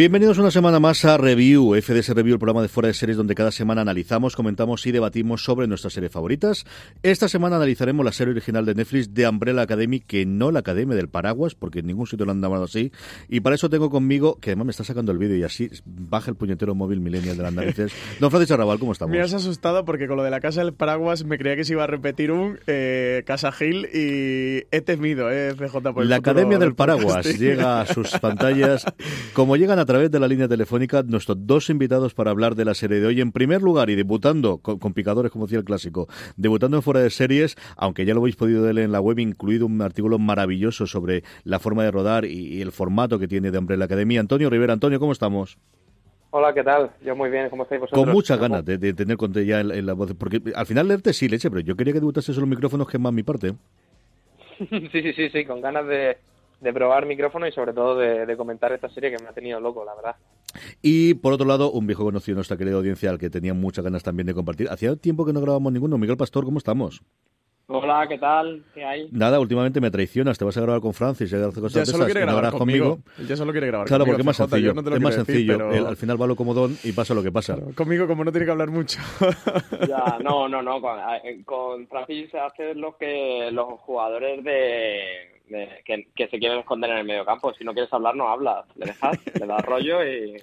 Bienvenidos una semana más a Review, FDS Review, el programa de fuera de series donde cada semana analizamos, comentamos y debatimos sobre nuestras series favoritas. Esta semana analizaremos la serie original de Netflix de Umbrella Academy, que no la Academia del Paraguas, porque en ningún sitio lo han llamado así. Y para eso tengo conmigo, que además me está sacando el vídeo y así baja el puñetero móvil millennial de las narices. Don Francisco Arrabal, ¿cómo estamos? Me has asustado porque con lo de la Casa del Paraguas me creía que se iba a repetir un eh, Casa Gil y he temido, eh, CJ, por La Academia del Paraguas llega a sus pantallas como llegan a través de la línea telefónica nuestros dos invitados para hablar de la serie de hoy. En primer lugar, y debutando con, picadores, como decía el clásico, debutando en fuera de series, aunque ya lo habéis podido ver en la web, incluido un artículo maravilloso sobre la forma de rodar y, el formato que tiene de Umbrella Academia. Antonio Rivera, Antonio, ¿cómo estamos? Hola, ¿qué tal? Yo muy bien, ¿cómo estáis vosotros? Con muchas ganas de, tener conte ya en, la voz, porque al final leerte sí, leche, pero yo quería que debutases en los micrófonos, que es más mi parte. sí, sí, sí, sí, con ganas de, de probar micrófono y sobre todo de, comentar esta serie que me ha tenido loco, la verdad. Y por otro lado, un viejo conocido de nuestra querida audiencia al que tenía muchas ganas también de compartir. Hacía tiempo que no grabamos ninguno. Miguel Pastor, ¿cómo estamos? Hola, ¿qué tal? ¿Qué hay? Nada, últimamente me traicionas, te vas a grabar con Francis, ya, cosas ya solo quiere grabar conmigo. Ya solo quiere grabar claro, porque es más sencillo. es más sencillo. al final va lo comodón y pasa lo que pasa. conmigo, como no tiene que hablar mucho. ya, no, no, no. Con, eh, con Francis hace lo que los jugadores de que, se quieren esconder en el medio campo. Si no quieres hablar, no hablas. Le dejas, le das rollo y,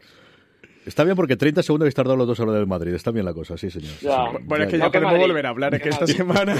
Está bien porque 30 segundos habéis tardado los dos a hablar del Madrid. Está bien la cosa, sí, señor. Bueno, es que ya, podemos volver a hablar. Es que esta semana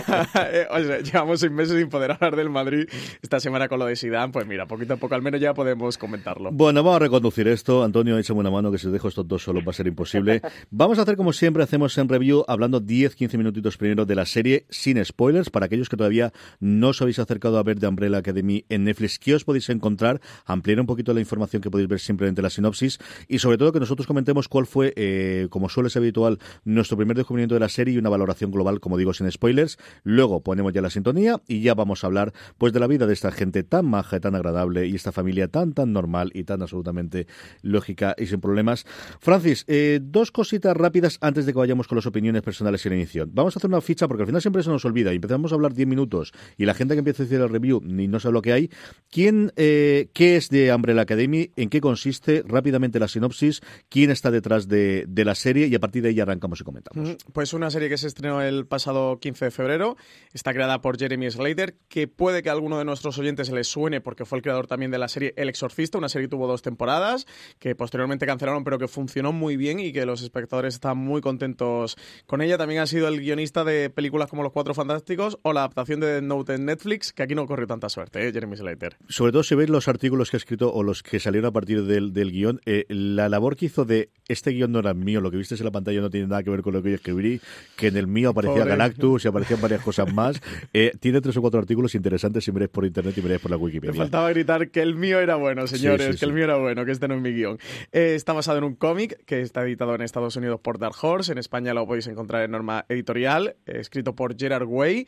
eh, llevamos seis meses sin poder hablar del Madrid. Esta semana con lo de Zidane, pues mira, poquito a poco al menos ya podemos comentarlo. Bueno, vamos a reconducir esto. Antonio, échame una mano que si os dejo estos dos solo va a ser imposible. vamos a hacer como siempre hacemos en review, hablando 10-15 minutitos primero de la serie sin spoilers. Para aquellos que todavía no os habéis acercado a ver de Umbrella Academy en Netflix, ¿qué os podéis encontrar? Ampliar un poquito la información que podéis ver simplemente en la sinopsis y sobre todo que nosotros comentemos cuál fue, eh, como suele ser habitual, nuestro primer descubrimiento de la serie y una valoración global, como digo, sin spoilers. Luego ponemos ya la sintonía y ya vamos a hablar pues de la vida de esta gente tan maja tan agradable y esta familia tan tan normal y tan absolutamente lógica y sin problemas. Francis, eh, dos cositas rápidas antes de que vayamos con las opiniones personales la inicio. Vamos a hacer una ficha porque al final siempre se nos olvida y empezamos a hablar 10 minutos y la gente que empieza a decir el review ni no sabe lo que hay. ¿Quién, eh, qué es de Umbrella Academy? ¿En qué consiste? Rápidamente la sinopsis. ¿Quién está detrás de, de, la serie y a partir de ahí arrancamos y comentamos. Pues una serie que se estrenó el pasado 15 de febrero, está creada por Jeremy Slater, que puede que a alguno de nuestros oyentes les suene porque fue el creador también de la serie El Exorcista, una serie que tuvo dos temporadas, que posteriormente cancelaron, pero que funcionó muy bien y que los espectadores están muy contentos con ella. También ha sido el guionista de películas como Los Cuatro Fantásticos o la adaptación de Note en Netflix, que aquí no corrió tanta suerte, ¿eh? Jeremy Slater. Sobre todo si veis los artículos que ha escrito o los que salieron a partir del, del guion, eh, la labor que hizo de este guion no era mío, lo que viste en la pantalla no tiene nada que ver con lo que yo escribí, que en el mío aparecía Galactus y aparecían varias cosas más. Eh, tiene tres o cuatro artículos interesantes si miráis por internet y miráis por la Wikipedia. Me faltaba gritar que el mío era bueno, señores, que el mío era bueno, que este no es mi guion. Eh, está basado en un cómic que está editado en Estados Unidos por Dark Horse, en España lo podéis encontrar en Norma Editorial, eh, escrito por Gerard Way,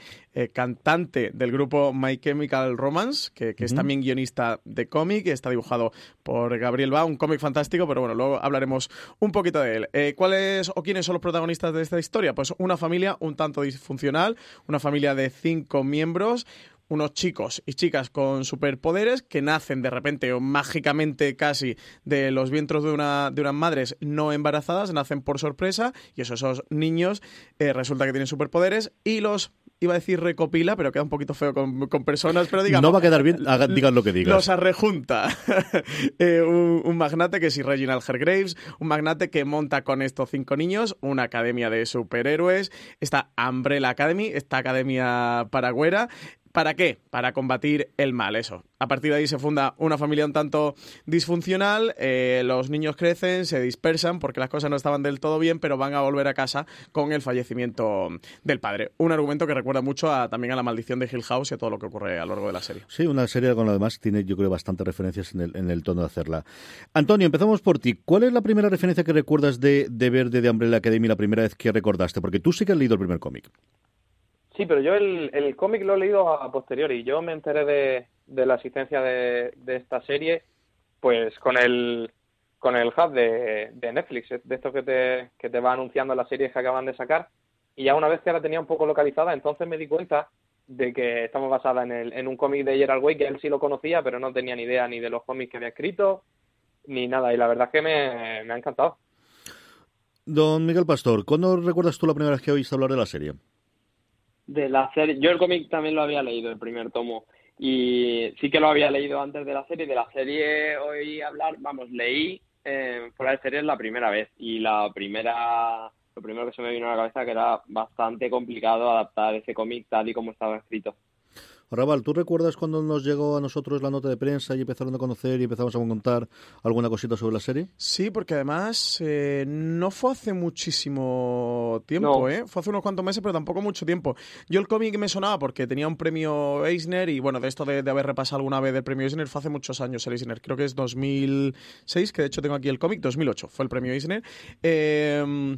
cantante del grupo My Chemical Romance, que, es también guionista de cómic, está dibujado por Gabriel Ba, un cómic fantástico, pero bueno, luego hablaremos un poquito de él. Eh, ¿Cuáles o quiénes son los protagonistas de esta historia? Pues una familia un tanto disfuncional, una familia de cinco miembros, unos chicos y chicas con superpoderes que nacen de repente o mágicamente casi de los vientres de, una, de unas madres no embarazadas, nacen por sorpresa y esos niños eh, resulta que tienen superpoderes y los iba a decir recopila, pero queda un poquito feo con, personas, pero digamos... No va a quedar bien, digan lo que digas. Los arrejunta. Eh, un, magnate que es Reginald Hergraves, un magnate que monta con estos cinco niños una academia de superhéroes, esta Umbrella Academy, esta academia paragüera, ¿Para qué? Para combatir el mal, eso. A partir de ahí se funda una familia un tanto disfuncional, eh, los niños crecen, se dispersan porque las cosas no estaban del todo bien, pero van a volver a casa con el fallecimiento del padre. Un argumento que recuerda mucho a, también a la maldición de Hill House y a todo lo que ocurre a lo largo de la serie. Sí, una serie con lo demás tiene yo creo bastantes referencias en el, tono de hacerla. Antonio, empezamos por ti. ¿Cuál es la primera referencia que recuerdas de, de ver de Umbrella Academy la primera vez que recordaste? Porque tú sí que has leído el primer cómic. Sí, pero yo el, el cómic lo he leído a, posteriori. Yo me enteré de, de la existencia de, de, esta serie, pues con el con el hub de, de Netflix, de esto que te, que te va anunciando las series que acaban de sacar. Y ya una vez que la tenía un poco localizada, entonces me di cuenta de que estamos basada en, el, en un cómic de Gerald Way que él sí lo conocía, pero no tenía ni idea ni de los cómics que había escrito, ni nada. Y la verdad es que me, me ha encantado. Don Miguel Pastor, ¿cuándo recuerdas tú la primera vez que oíste hablar de la serie? De la serie, yo el cómic también lo había leído, el primer tomo, y sí que lo había leído antes de la serie. De la serie oí hablar, vamos, leí eh, fuera de serie la primera vez, y la primera, lo primero que se me vino a la cabeza que era bastante complicado adaptar ese cómic tal y como estaba escrito. Raval, ¿tú recuerdas cuando nos llegó a nosotros la nota de prensa y empezaron a conocer y empezamos a contar alguna cosita sobre la serie? Sí, porque además eh, no fue hace muchísimo tiempo, ¿eh? Fue hace unos cuantos meses, pero tampoco mucho tiempo. Yo el cómic me sonaba porque tenía un premio Eisner y bueno, de esto de, haber repasado alguna vez el premio Eisner fue hace muchos años el Eisner. Creo que es 2006, que de hecho tengo aquí el cómic, 2008 fue el premio Eisner. Eh,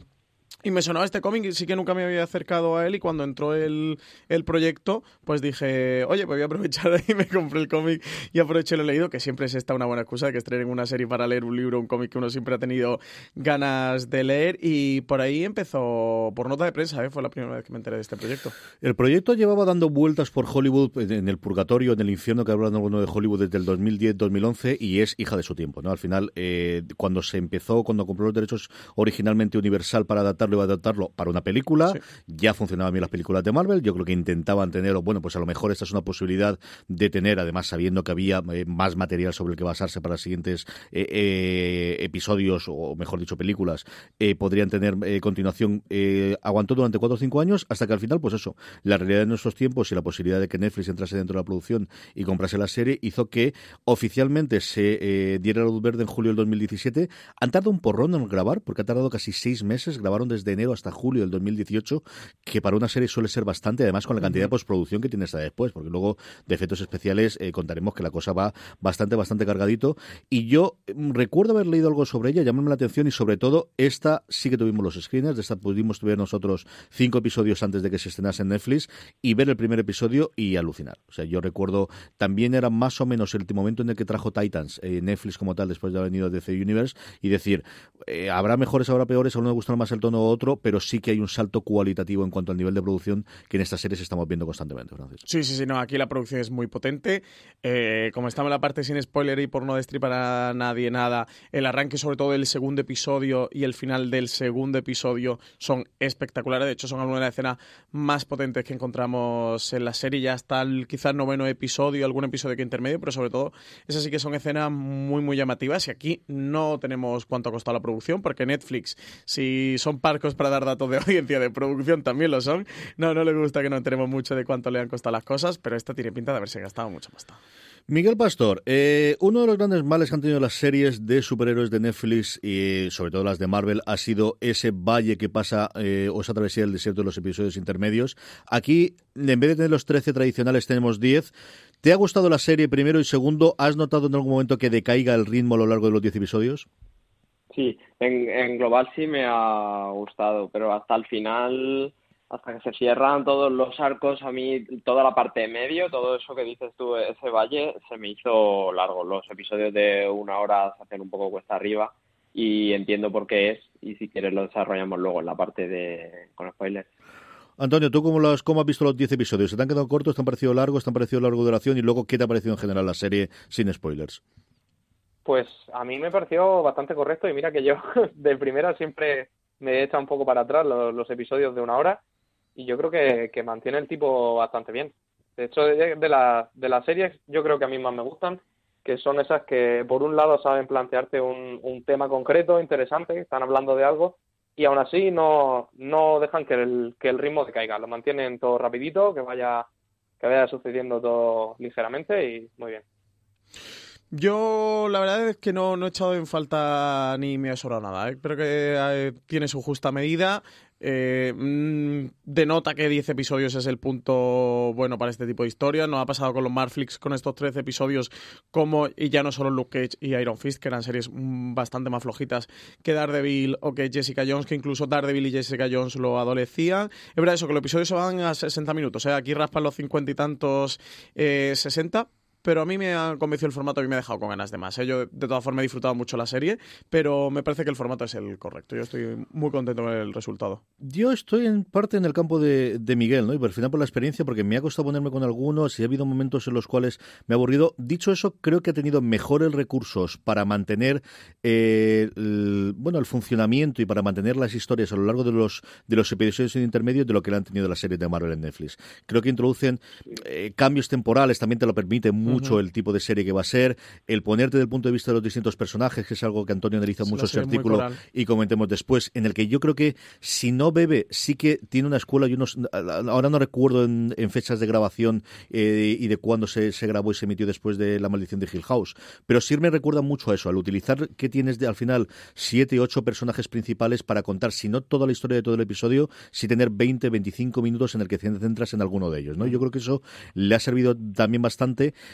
y me sonaba este cómic y sí que nunca me había acercado a él y cuando entró el, el proyecto, pues dije, oye, pues voy a aprovechar y me compré el cómic y aproveché lo leído, que siempre es esta una buena excusa de que estrenen una serie para leer un libro, un cómic que uno siempre ha tenido ganas de leer y por ahí empezó, por nota de prensa, ¿eh? fue la primera vez que me enteré de este proyecto. El proyecto llevaba dando vueltas por Hollywood, en el purgatorio, en el infierno que hablan de Hollywood desde el 2010-2011 y es hija de su tiempo, ¿no? Al final, eh, cuando se empezó, cuando compró los derechos originalmente Universal para adaptar iba a adaptarlo para una película. Ya funcionaban bien las películas de Marvel. Yo creo que intentaban tener, bueno, pues a lo mejor esta es una posibilidad de tener, además sabiendo que había eh, más material sobre el que basarse para los siguientes eh, eh, episodios, o mejor dicho, películas, podrían tener continuación. aguantó durante cuatro o cinco años hasta que al final, pues eso, la realidad de nuestros tiempos y la posibilidad de que Netflix entrase dentro de la producción y comprase la serie hizo que oficialmente se diera la luz verde en julio del 2017. Han tardado un porrón en grabar, porque ha tardado casi seis meses. Grabaron desde enero hasta julio del 2018, que para una serie suele ser bastante, además con la cantidad de postproducción que tiene hasta después, porque luego de efectos especiales eh, contaremos que la cosa va bastante, bastante cargadito. Y yo mm, recuerdo haber leído algo sobre ella, llamarme la atención y sobre todo esta sí que tuvimos los screeners, de esta pudimos ver nosotros cinco episodios antes de que se estrenase en Netflix y ver el primer episodio y alucinar. O sea, yo recuerdo, también era más o menos el momento en el que trajo Titans, eh, Netflix como tal, después de haber venido de The Universe, y decir, eh, habrá mejores, habrá peores, a uno le gustará más el tono otro, pero sí que hay un salto cualitativo en cuanto al nivel de producción que en estas series estamos viendo constantemente, Francis. Sí, sí, sí, no, aquí la producción es muy potente. Eh, como estamos en la parte sin spoiler y por no destripar a nadie nada, el arranque sobre todo del segundo episodio y el final del segundo episodio son espectaculares. De hecho, son algunas de las escenas más potentes que encontramos en la serie. Ya hasta el quizás noveno episodio, algún episodio que intermedio, pero sobre todo esas sí que son escenas muy, muy llamativas. Y aquí no tenemos cuánto ha costado la producción, porque Netflix, si son parcos para dar datos de audiencia de producción también lo son. No, no le gusta que no tenemos mucho de cuánto le han costado las cosas, pero esta tiene pinta de haberse gastado mucho más. Miguel Pastor, eh, uno de los grandes males que han tenido las series de superhéroes de Netflix y sobre todo las de Marvel ha sido ese valle que pasa eh, o esa travesía del desierto de los episodios intermedios. Aquí, en vez de tener los 13 tradicionales, tenemos 10. ¿Te ha gustado la serie primero y segundo? ¿Has notado en algún momento que decaiga el ritmo a lo largo de los 10 episodios? Sí, en, en global sí me ha gustado, pero hasta el final, hasta que se cierran todos los arcos, a mí toda la parte de medio, todo eso que dices tú, ese valle, se me hizo largo. Los episodios de una hora se hacen un poco cuesta arriba y entiendo por qué es y si quieres lo desarrollamos luego en la parte de con spoilers. Antonio, ¿tú cómo, los, cómo has visto los 10 episodios? ¿Se te han quedado cortos? ¿Te han parecido largos? ¿Te han parecido largo duración? Y luego, ¿qué te ha parecido en general la serie sin spoilers? Pues a mí me pareció bastante correcto y mira que yo de primera siempre me he echado un poco para atrás los, episodios de una hora y yo creo que, que, mantiene el tipo bastante bien. De hecho, de, de, la, de las series yo creo que a mí más me gustan, que son esas que por un lado saben plantearte un, un tema concreto, interesante, están hablando de algo y aún así no, no dejan que el, que el ritmo lo mantienen todo rapidito, que vaya, que vaya sucediendo todo ligeramente y muy bien. Yo la verdad es que no, he echado en falta ni me ha sobrado nada. ¿eh? Creo que eh, tiene su justa medida. Eh, mm, denota que 10 episodios es el punto bueno para este tipo de historias. No ha pasado con los Marflix con estos 13 episodios como, y ya no solo Luke Cage y Iron Fist, que eran series mm, bastante más flojitas que Daredevil o que Jessica Jones, que incluso Daredevil y Jessica Jones lo adolecían. Es verdad eso, que los episodios se van a 60 minutos. ¿eh? Aquí raspan los 50 y tantos 60 pero a mí me ha convencido el formato y me ha dejado con ganas de más. ¿eh? Yo, de todas formas, he disfrutado mucho la serie, pero me parece que el formato es el correcto. Yo estoy muy contento con el resultado. Yo estoy en parte en el campo de, Miguel, ¿no? Y por final por la experiencia, porque me ha costado ponerme con algunos y ha habido momentos en los cuales me ha aburrido. Dicho eso, creo que ha tenido mejores recursos para mantener eh, el, bueno, el funcionamiento y para mantener las historias a lo largo de los, de los episodios intermedios de lo que le han tenido las series de Marvel en Netflix. Creo que introducen eh, cambios temporales, también te lo permite mucho el tipo de serie que va a ser, el ponerte del punto de vista de los distintos personajes, que es algo que Antonio analiza mucho ese artículo y comentemos después, en el que yo creo que si no bebe, sí que tiene una escuela y unos. Ahora no recuerdo en, fechas de grabación eh, y de cuándo se, grabó y se emitió después de La Maldición de Hill House, pero sí me recuerda mucho a eso, al utilizar que tienes de, al final siete, ocho personajes principales para contar, si no toda la historia de todo el episodio, si tener 20, 25 minutos en el que te centras en alguno de ellos, ¿no? Yo creo que eso le ha servido también bastante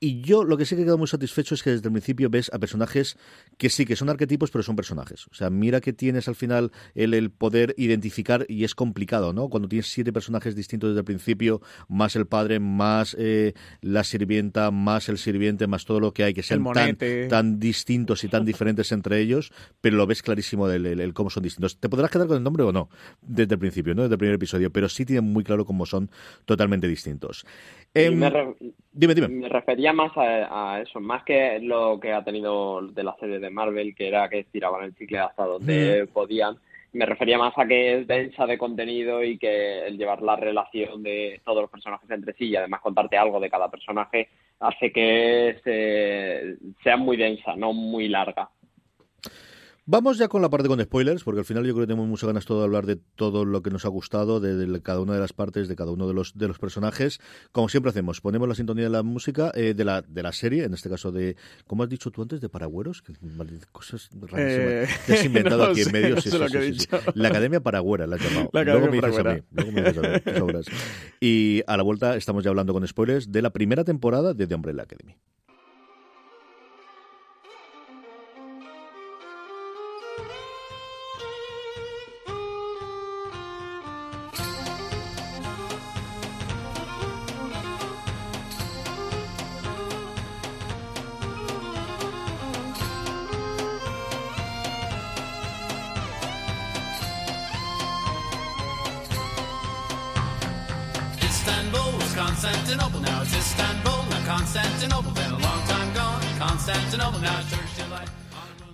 y yo lo que sí que he quedado muy satisfecho es que desde el principio ves a personajes que sí, que son arquetipos, pero son personajes. O sea, mira que tienes al final el, el poder identificar y es complicado, ¿no? Cuando tienes siete personajes distintos desde el principio, más el padre, más eh, la sirvienta, más el sirviente, más todo lo que hay, que sean tan, tan, distintos y tan diferentes entre ellos, pero lo ves clarísimo del el, cómo son distintos. Te podrás quedar con el nombre o no, desde el principio, ¿no? Desde el primer episodio, pero sí tienen muy claro cómo son totalmente distintos. Em, dime, dime. Me refería más a, eso, más que lo que ha tenido de la serie de Marvel, que era que tiraban el chicle hasta donde podían. Me refería más a que es densa de contenido y que el llevar la relación de todos los personajes entre sí y además contarte algo de cada personaje hace que sea muy densa, no muy larga. Vamos ya con la parte con spoilers, porque al final yo creo que tenemos muchas ganas todo de hablar de todo lo que nos ha gustado, de, cada una de las partes, de cada uno de los de los personajes. Como siempre hacemos, ponemos la sintonía de la música, eh, de la de la serie, en este caso de, ¿cómo has dicho tú antes? De Paragüeros, que cosas rarísimas. Eh, que has inventado aquí en medio. Sí, la Academia Paragüera la has llamado. luego, me dices a mí, luego me dices a mí. Y a la vuelta estamos ya hablando con spoilers de la primera temporada de The Umbrella Academy.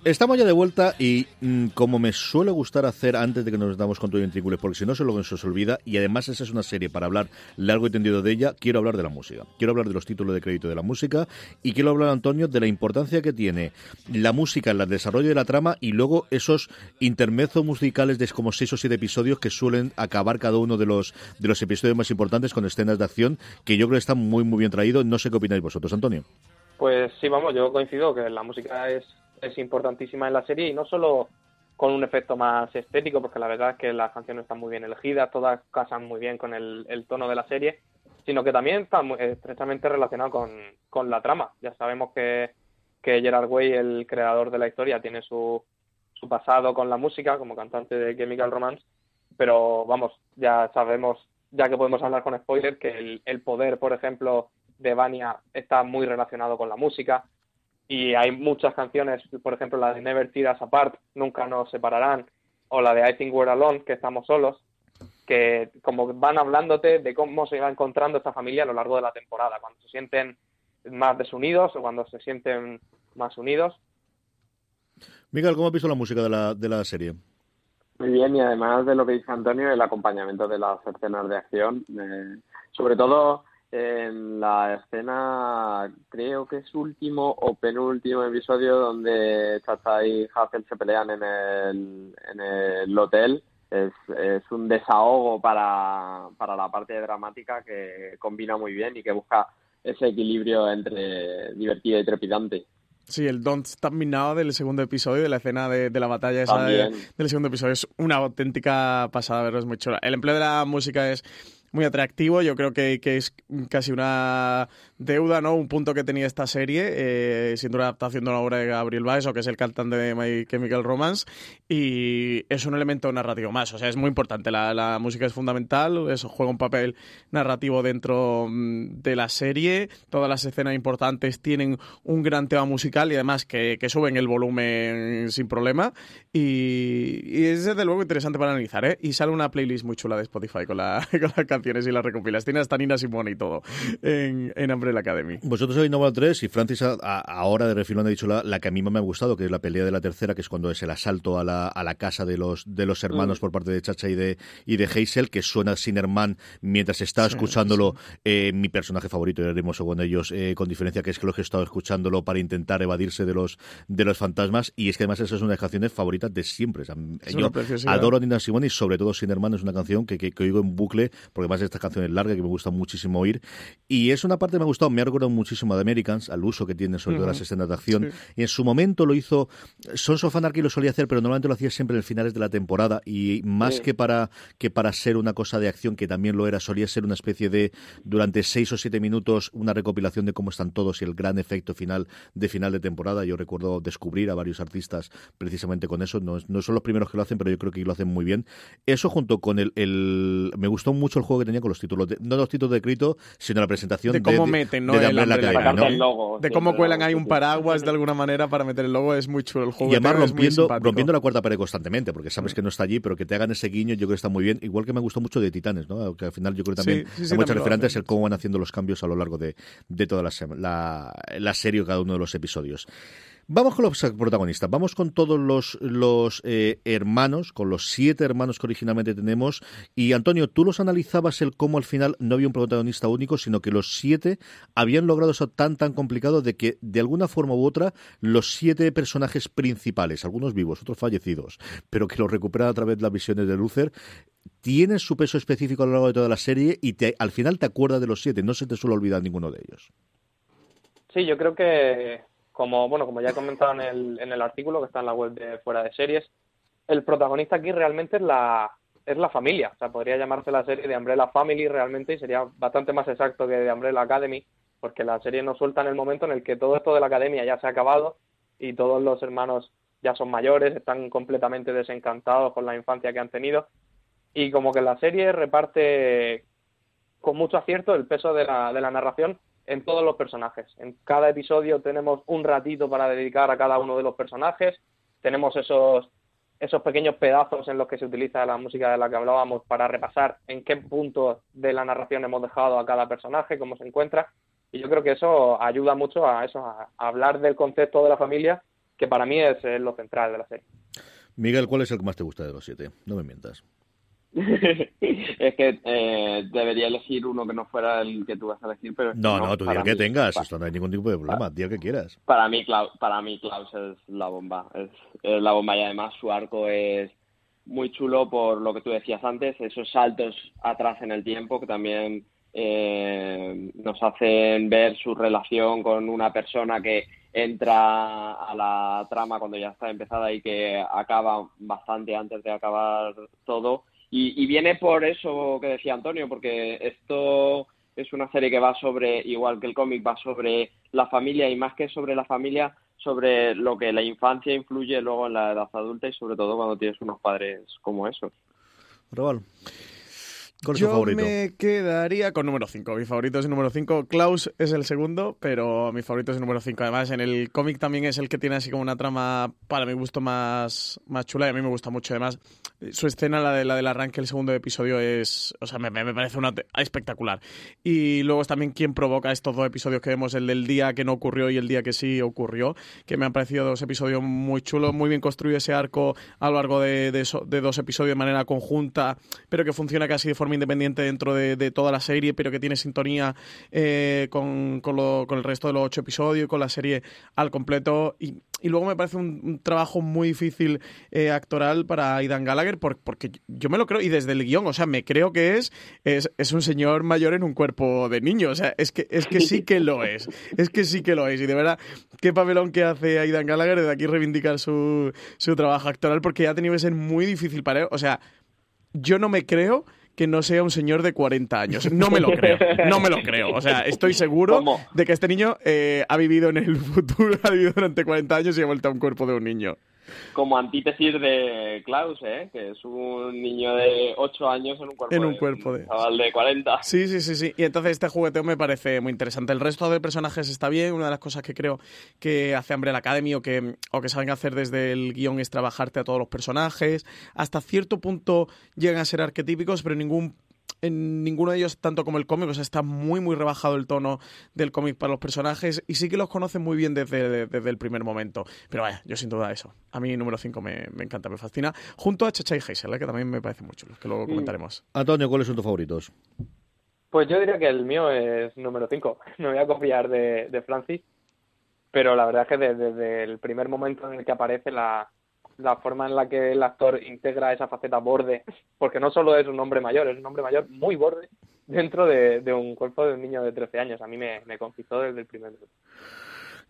Estamos ya de vuelta y mm, como me suele gustar hacer antes de que nos damos con todo ventrículos, porque si no se lo se olvida, y además esa es una serie para hablar largo y tendido de ella, quiero hablar de la música. Quiero hablar de los títulos de crédito de la música y quiero hablar, Antonio, de la importancia que tiene la música en el desarrollo de la trama y luego esos intermezos musicales de como seis o siete episodios que suelen acabar cada uno de los, de los episodios más importantes con escenas de acción que yo creo que están muy, muy bien traídos. No sé qué opináis vosotros, Antonio. Pues sí, vamos, yo coincido que la música es es importantísima en la serie y no solo con un efecto más estético, porque la verdad es que las canciones están muy bien elegidas, todas casan muy bien con el, tono de la serie, sino que también está muy, estrechamente relacionado con, con, la trama. Ya sabemos que, que Gerard Way, el creador de la historia, tiene su, su pasado con la música como cantante de Chemical Romance, pero vamos, ya sabemos, ya que podemos hablar con spoiler, que el poder, por ejemplo, de Vania está muy relacionado con la música y hay muchas canciones, por ejemplo la de Never Tear Us Apart, Nunca nos separarán, o la de I Think We're Alone, que estamos solos, que como van hablándote de cómo se va encontrando esta familia a lo largo de la temporada, cuando se sienten más desunidos o cuando se sienten más unidos. Miguel, ¿cómo has visto la música de la, de la serie? Muy bien, y además de lo que dice Antonio, el acompañamiento de las escenas de acción, eh, sobre todo en la escena, creo que es último o penúltimo episodio donde Chacha y Hazel se pelean en el, en el hotel. Es, es un desahogo para, para la parte dramática que combina muy bien y que busca ese equilibrio entre divertido y trepidante. Sí, el Don't Stop Me Now del segundo episodio, de la escena de, de la batalla esa del segundo episodio, es una auténtica pasada es muy chula. El empleo de la música es muy atractivo. Yo creo que, que es casi una deuda, ¿no? Un punto que tenía esta serie, eh, siendo una adaptación de una obra de Gabriel Baez, o que es el cantante de My Chemical Romance, y es un elemento narrativo más. O sea, es muy importante. La, la música es fundamental, eso juega un papel narrativo dentro mm, de la serie. Todas las escenas importantes tienen un gran tema musical y además que, que suben el volumen sin problema. Y, es desde luego interesante para analizar, ¿eh? Y sale una playlist muy chula de Spotify con, la, con las canciones y las recopilas. Tiene hasta Nina Simone y todo en, en la Academy. Vosotros habéis Nova 3 y Francis ahora de refilón ha dicho la, que a mí me ha gustado, que es la pelea de la tercera, que es cuando es el asalto a la, a la casa de los, de los hermanos mm. por parte de Chacha y de, y de Hazel, que suena Sinerman mientras está escuchándolo. Eh, mi personaje favorito, y hermoso con ellos, eh, con diferencia que es que lo que he estado escuchándolo para intentar evadirse de los, de los fantasmas. Y es que además esa es una de las canciones favoritas de siempre. yo adoro a Nina Simone y sobre todo Sinerman es una canción que, que, oigo en bucle, porque además esta canción es larga que me gusta muchísimo oír. Y es una parte que me ha gustado, me ha recordado muchísimo de Americans, al uso que tiene sobre todo las escenas de acción. Y en su momento lo hizo, Sons of Anarchy lo solía hacer, pero normalmente lo hacía siempre en finales de la temporada. Y más que, para, que para ser una cosa de acción, que también lo era, solía ser una especie de, durante seis o siete minutos, una recopilación de cómo están todos y el gran efecto final de final de temporada. Yo recuerdo descubrir a varios artistas precisamente con eso. No, no son los primeros que lo hacen, pero yo creo que lo hacen muy bien. Eso junto con el, el me gustó mucho el juego que tenía con los títulos, no los títulos de escrito, sino la presentación de cómo meten, ¿no? de cómo cuelan ahí un paraguas de alguna manera para meter el logo, es muy chulo el juego. Y además rompiendo, rompiendo la cuarta pared constantemente, porque sabes que no está allí, pero que te hagan ese guiño, yo creo que está muy bien. Igual que me gustó mucho de Titanes, ¿no? Que al final yo creo que también hay muchas referentes el cómo van haciendo los cambios a lo largo de, de toda la, la, la serie, cada uno de los episodios. Vamos con los protagonistas, vamos con todos los, eh, hermanos, con los siete hermanos que originalmente tenemos. Y Antonio, tú los analizabas el cómo al final no había un protagonista único, sino que los siete habían logrado eso tan tan complicado de que de alguna forma u otra los siete personajes principales, algunos vivos, otros fallecidos, pero que los recuperan a través de las visiones de Luther, tienen su peso específico a lo largo de toda la serie y te, al final te acuerdas de los siete, no se te suele olvidar ninguno de ellos. Sí, yo creo que como, bueno, como ya he comentado en el, en el artículo que está en la web de Fuera de Series, el protagonista aquí realmente es la, es la familia. O sea, podría llamarse la serie de Umbrella Family realmente y sería bastante más exacto que de Umbrella Academy, porque la serie nos suelta en el momento en el que todo esto de la academia ya se ha acabado y todos los hermanos ya son mayores, están completamente desencantados con la infancia que han tenido. Y como que la serie reparte con mucho acierto el peso de la, de la narración en todos los personajes. En cada episodio tenemos un ratito para dedicar a cada uno de los personajes. Tenemos esos, esos pequeños pedazos en los que se utiliza la música de la que hablábamos para repasar en qué punto de la narración hemos dejado a cada personaje, cómo se encuentra. Y yo creo que eso ayuda mucho a eso, a hablar del concepto de la familia, que para mí es lo central de la serie. Miguel, ¿cuál es el que más te gusta de los siete? No me mientas. Es que eh, debería elegir uno que no fuera el que tú vas a elegir, pero no, no, tú di que tengas, esto no hay ningún tipo de problema, di que quieras. Para mí, para mí Klaus es la bomba, es, la bomba y además su arco es muy chulo por lo que tú decías antes, esos saltos atrás en el tiempo que también eh, nos hacen ver su relación con una persona que entra a la trama cuando ya está empezada y que acaba bastante antes de acabar todo y, viene por eso que decía Antonio, porque esto es una serie que va sobre, igual que el cómic, va sobre la familia y más que sobre la familia, sobre lo que la infancia influye luego en la edad adulta y sobre todo cuando tienes unos padres como esos. Yo me quedaría con número 5. Mi favorito es el número 5. Klaus es el segundo, pero mi favorito es el número 5. Además, en el cómic también es el que tiene así como una trama, para mi gusto, más, más chula y a mí me gusta mucho. Además, su escena, la, de, la del arranque del segundo episodio, es. O sea, me, me parece una espectacular. Y luego es también quien provoca estos dos episodios que vemos, el del día que no ocurrió y el día que sí ocurrió, que me han parecido dos episodios muy chulos, muy bien construido ese arco a lo largo de, de dos episodios de manera conjunta, pero que funciona casi de forma independiente dentro de, toda la serie, pero que tiene sintonía eh, con, el resto de los ocho episodios, con la serie al completo. Y, luego me parece un, trabajo muy difícil eh, actoral para Aidan Gallagher, porque yo me lo creo, y desde el guion, o sea, me creo que es, es, un señor mayor en un cuerpo de niño. O sea, es que, es que sí que lo es. Es que sí que lo es. Y de verdad, qué papelón que hace Aidan Gallagher de aquí reivindicar su, su trabajo actoral, porque ya ha tenido que ser muy difícil para él. O sea, yo no me creo que no sea un señor de 40 años. No me lo creo, no me lo creo. O sea, estoy seguro de que este niño eh, ha vivido en el futuro, ha vivido durante 40 años y ha vuelto a un cuerpo de un niño como antítesis de Klaus, ¿eh? que es un niño de 8 años en un cuerpo, en un cuerpo de, chaval de 40. Sí, sí, sí, sí. Y entonces este jugueteo me parece muy interesante. El resto de personajes está bien. Una de las cosas que creo que hace Umbrella Academy o que, o que saben hacer desde el guion es trabajarte a todos los personajes. Hasta cierto punto llegan a ser arquetípicos, pero ningún en ninguno de ellos tanto como el cómic, o sea, está muy, muy rebajado el tono del cómic para los personajes y sí que los conocen muy bien desde, el primer momento. Pero vaya, yo sin duda eso. A mí número 5 me, encanta, me fascina. Junto a Chacha y Heisel, ¿eh? que también me parece mucho, que luego mm. comentaremos. Antonio, ¿cuáles son tus favoritos? Pues yo diría que el mío es número 5. Me voy a copiar de, de Francis. Pero la verdad es que desde el primer momento en el que aparece la, la forma en la que el actor integra esa faceta borde, porque no solo es un hombre mayor, es un hombre mayor muy borde dentro de, un cuerpo de un niño de 13 años. A mí me, me conquistó desde el primer momento.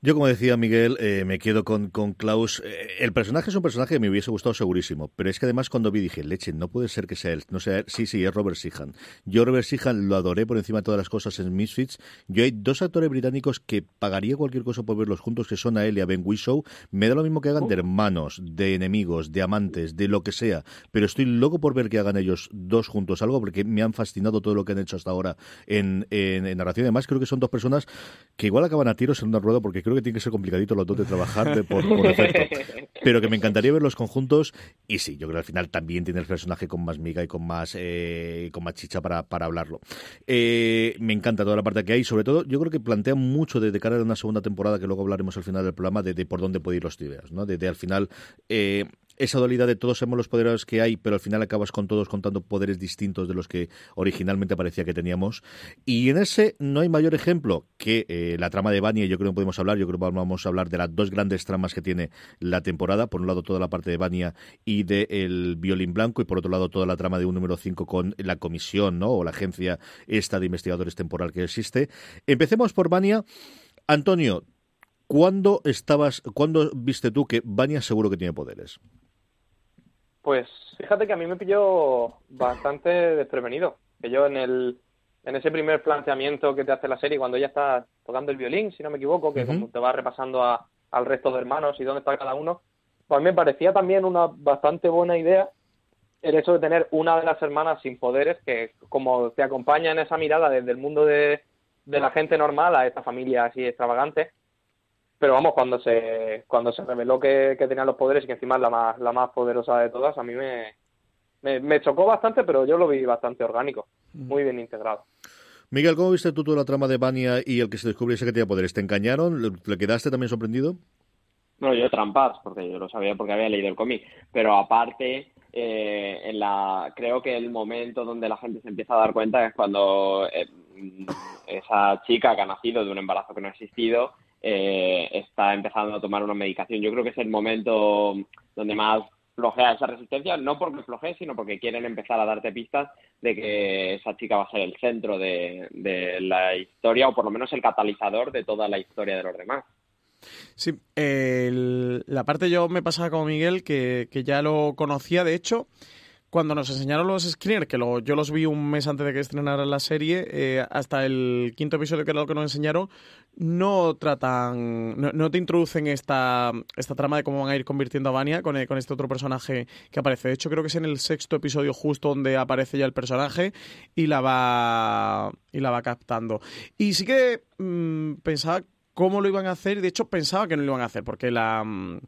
Yo, como decía Miguel, eh, me quedo con, con Klaus. Eh, el personaje es un personaje que me hubiese gustado segurísimo, pero es que además cuando vi dije, leche, no puede ser que sea él. No sea Sí, sí, es Robert Sihan. Yo Robert Sihan lo adoré por encima de todas las cosas en Misfits. Yo hay dos actores británicos que pagaría cualquier cosa por verlos juntos, que son a él y a Ben Whishaw. Me da lo mismo que hagan de hermanos, de enemigos, de amantes, de lo que sea, pero estoy loco por ver que hagan ellos dos juntos algo, porque me han fascinado todo lo que han hecho hasta ahora en, en, narración. Además, creo que son dos personas que igual acaban a tiros en una rueda, porque creo que tiene que ser complicadito los dos de trabajar por, efecto. Pero que me encantaría ver los conjuntos. Y sí, yo creo que al final también tiene el personaje con más miga y con más, eh, con más chicha para, para hablarlo. Eh, me encanta toda la parte que hay. Sobre todo, yo creo que plantea mucho de, cara a una segunda temporada, que luego hablaremos al final del programa, de, por dónde puede ir los tibias. ¿no? De, al final. Eh, esa dualidad de todos somos los poderes que hay, pero al final acabas con todos contando poderes distintos de los que originalmente parecía que teníamos. Y en ese no hay mayor ejemplo que eh, la trama de Vania, yo creo que podemos hablar, yo creo que vamos a hablar de las dos grandes tramas que tiene la temporada, por un lado toda la parte de Vania y del violín blanco, y por otro lado toda la trama de un número 5 con la comisión, ¿no? o la agencia esta de investigadores temporal que existe. Empecemos por Vania. Antonio, ¿cuándo estabas, cuándo viste tú que Vania seguro que tiene poderes? Pues fíjate que a mí me pilló bastante desprevenido. Que yo en el en ese primer planteamiento que te hace la serie, cuando ella está tocando el violín, si no me equivoco, que como te va repasando a, al resto de hermanos y dónde está cada uno, pues a mí me parecía también una bastante buena idea el hecho de tener una de las hermanas sin poderes que como te acompaña en esa mirada desde el mundo de, de la gente normal a esta familia así extravagante, pero vamos, cuando se cuando se reveló que, que tenía los poderes y que encima es la más, la más poderosa de todas, a mí me, me, chocó bastante, pero yo lo vi bastante orgánico, mm. muy bien integrado. Miguel, ¿cómo viste tú toda la trama de Vania y el que se descubriese que tenía poderes? ¿Te engañaron? ¿Le quedaste también sorprendido? No, yo trampas, porque yo lo sabía porque había leído el cómic. Pero aparte, eh, en la, creo que el momento donde la gente se empieza a dar cuenta es cuando eh, esa chica que ha nacido de un embarazo que no ha existido eh, está empezando a tomar una medicación. Yo creo que es el momento donde más flojea esa resistencia, no porque flojee, sino porque quieren empezar a darte pistas de que esa chica va a ser el centro de, la historia, o por lo menos el catalizador de toda la historia de los demás. Sí, la parte yo me pasaba como Miguel, que, que ya lo conocía, de hecho, cuando nos enseñaron los screeners, que yo los vi un mes antes de que estrenara la serie, eh, hasta el quinto episodio que era lo que nos enseñaron, no tratan, no, te introducen esta, esta trama de cómo van a ir convirtiendo a Vania con, con, este otro personaje que aparece. De hecho, creo que es en el sexto episodio justo donde aparece ya el personaje y la va, y la va captando. Y sí que mm, pensaba cómo lo iban a hacer, de hecho pensaba que no lo iban a hacer, porque la... Mm,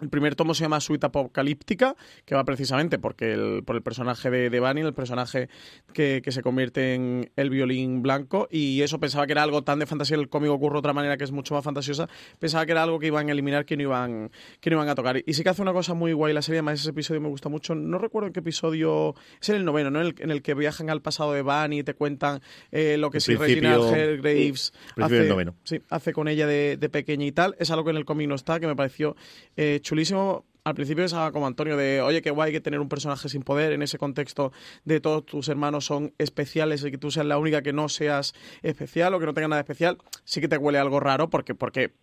el primer tomo se llama Suite Apocalíptica, que va precisamente porque el, por el personaje de, de el personaje que, se convierte en el violín blanco, y eso pensaba que era algo tan de fantasía, el cómic ocurre de otra manera que es mucho más fantasiosa, pensaba que era algo que iban a eliminar, que no iban, que no iban a tocar. Y sí que hace una cosa muy guay la serie, además ese episodio me gusta mucho, no recuerdo en qué episodio, es en el noveno, ¿no? En el, que viajan al pasado de Bunny y te cuentan eh, lo que sí Reginald Graves hace, sí, hace con ella de, de, pequeña y tal, es algo que en el cómic no está, que me pareció eh, chulísimo. Al principio pensaba como Antonio de, oye, qué guay que tener un personaje sin poder en ese contexto de todos tus hermanos son especiales y que tú seas la única que no seas especial o que no tenga nada especial. Sí que te huele algo raro porque, porque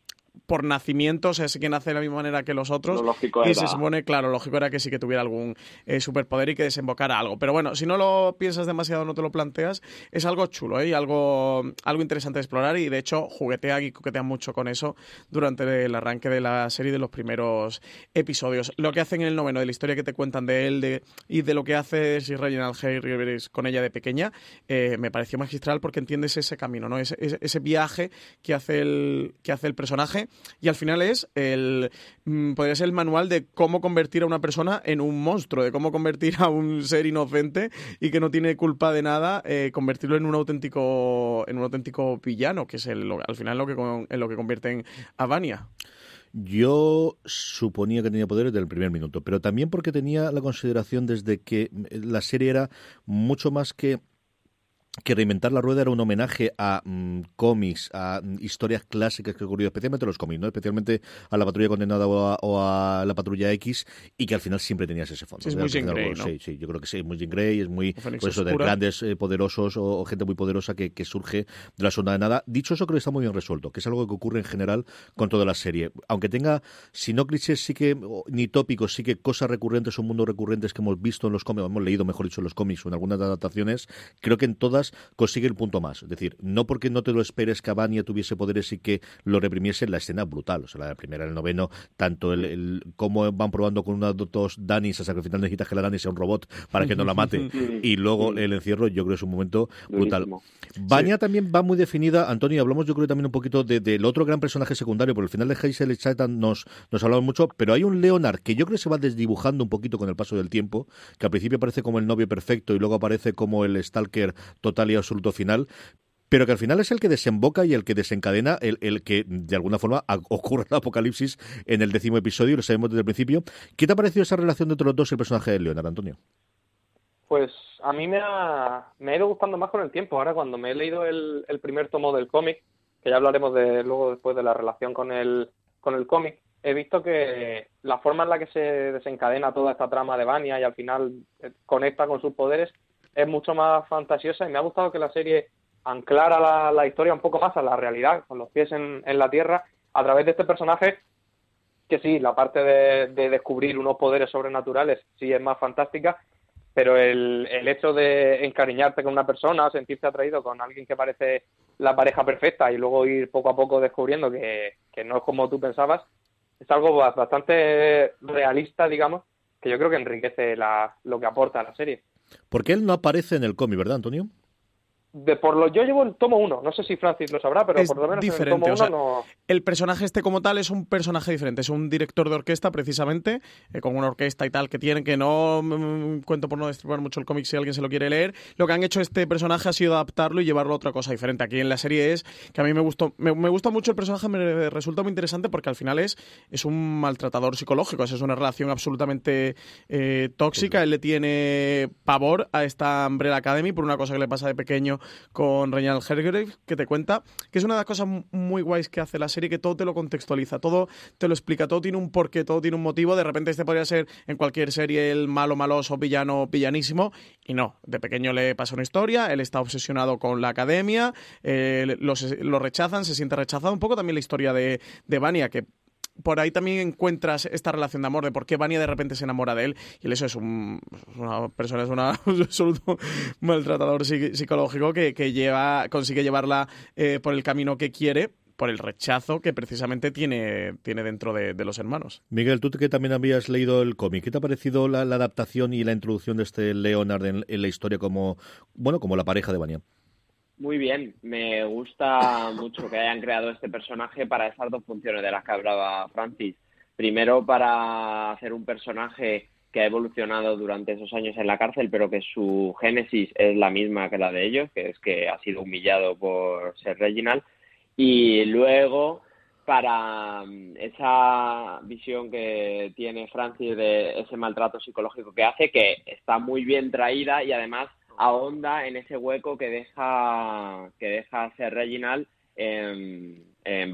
por nacimiento, o sea, sí que nace de la misma manera que los otros. y se supone, claro, lógico era que sí que tuviera algún eh, superpoder y que desembocara algo. Pero bueno, si no lo piensas demasiado, no te lo planteas, es algo chulo ¿eh? y algo, algo interesante de explorar y de hecho juguetea y coquetea mucho con eso durante el arranque de la serie de los primeros episodios. Lo que hacen en el noveno, de la historia que te cuentan de él de, y de lo que hace Sir Reginald Rivers con ella de pequeña, eh, me pareció magistral porque entiendes ese camino, ¿no? Ese, ese, viaje que hace, el, que hace el personaje y al final es el, mm, podría ser el manual de cómo convertir a una persona en un monstruo, de cómo convertir a un ser inocente y que no tiene culpa de nada, eh, convertirlo en un auténtico, en un auténtico villano, que es el, al final lo que, en lo que convierten a Vania. Yo suponía que tenía poderes desde el primer minuto, pero también porque tenía la consideración desde que la serie era mucho más que que reinventar la rueda era un homenaje a mm, cómics, a mm, historias clásicas que ocurrido, especialmente los cómics, ¿no? especialmente a la patrulla condenada o a, la patrulla X, y que al final siempre tenías ese fondo. es muy Grey, ¿no? Sí, sí, yo creo que sí, es muy Jean Grey, es muy eso, de grandes eh, poderosos o, gente muy poderosa que, surge de la zona de nada. Dicho eso, creo que está muy bien resuelto, que es algo que ocurre en general con toda la serie. Aunque tenga, si no clichés, sí que, ni tópicos, sí que cosas recurrentes o mundos recurrentes que hemos visto en los cómics, hemos leído, mejor dicho, en los cómics o en algunas adaptaciones, creo que en todas consigue el punto más. Es decir, no porque no te lo esperes que Abania tuviese poderes y que lo reprimiese, la escena brutal. O sea, la primera, el noveno, tanto el, cómo van probando con una dos Danis hasta que al final necesitas que la Dani sea un robot para que no la mate. y luego el encierro, yo creo que es un momento brutal. Vania también va muy definida, Antonio, hablamos yo creo también un poquito del otro gran personaje secundario, por el final de Hazel y Chatan nos, nos hablamos mucho, pero hay un Leonard que yo creo que se va desdibujando un poquito con el paso del tiempo, que al principio aparece como el novio perfecto y luego aparece como el stalker total y absoluto final, pero que al final es el que desemboca y el que desencadena el, el que de alguna forma ocurra el apocalipsis en el décimo episodio, lo sabemos desde el principio. ¿Qué te ha parecido esa relación entre los dos y el personaje de Leonard, Antonio? Pues a mí me ha, me ha ido gustando más con el tiempo. Ahora cuando me he leído el, el primer tomo del cómic, que ya hablaremos de luego después de la relación con el, con el cómic, he visto que la forma en la que se desencadena toda esta trama de Vania y al final eh, conecta con sus poderes es mucho más fantasiosa y me ha gustado que la serie anclara la, historia un poco más a la realidad, con los pies en, la tierra, a través de este personaje que sí, la parte de, descubrir unos poderes sobrenaturales sí es más fantástica, pero el, el, hecho de encariñarte con una persona, sentirte atraído con alguien que parece la pareja perfecta y luego ir poco a poco descubriendo que, no es como tú pensabas, es algo bastante realista, digamos, que yo creo que enriquece la, lo que aporta la serie. Porque él no aparece en el cómic, ¿verdad, Antonio? De por lo yo llevo el tomo 1, no sé si Francis lo sabrá, pero por lo menos diferente, el tomo 1 no... El personaje este como tal es un personaje diferente, es un director de orquesta precisamente, eh, con una orquesta y tal que tienen, que no mm, cuento por no destruir mucho el cómic si alguien se lo quiere leer, lo que han hecho este personaje ha sido adaptarlo y llevarlo a otra cosa diferente. Aquí en la serie es que a mí me gustó, me, gusta mucho el personaje, me resulta muy interesante porque al final es, es un maltratador psicológico, es una relación absolutamente eh, tóxica, él le tiene pavor a esta Umbrella Academy por una cosa que le pasa de pequeño con Reginald Hergrave, que te cuenta que es una de las cosas muy guays que hace la serie, que todo te lo contextualiza, todo te lo explica, todo tiene un porqué, todo tiene un motivo. De repente este podría ser en cualquier serie el malo, maloso, villano, villanísimo, y no. De pequeño le pasa una historia, él está obsesionado con la academia, eh, lo rechazan, se siente rechazado. Un poco también la historia de, de Vania, que por ahí también encuentras esta relación de amor, de por qué Vania de repente se enamora de él. Y eso es un, una persona, es un absoluto maltratador psicológico que, lleva, consigue llevarla eh, por el camino que quiere, por el rechazo que precisamente tiene, tiene dentro de, los hermanos. Miguel, tú que también habías leído el cómic, ¿qué te ha parecido la, adaptación y la introducción de este Leonard en, la historia como, bueno, como la pareja de Vania? Muy bien, me gusta mucho que hayan creado este personaje para esas dos funciones de las que hablaba Francis. Primero, para hacer un personaje que ha evolucionado durante esos años en la cárcel, pero que su génesis es la misma que la de ellos, que es que ha sido humillado por ser Reginald. Y luego, para mm, esa visión que tiene Francis de ese maltrato psicológico que hace, que está muy bien traída y además ahonda en ese hueco que deja que deja ser Reginald en, en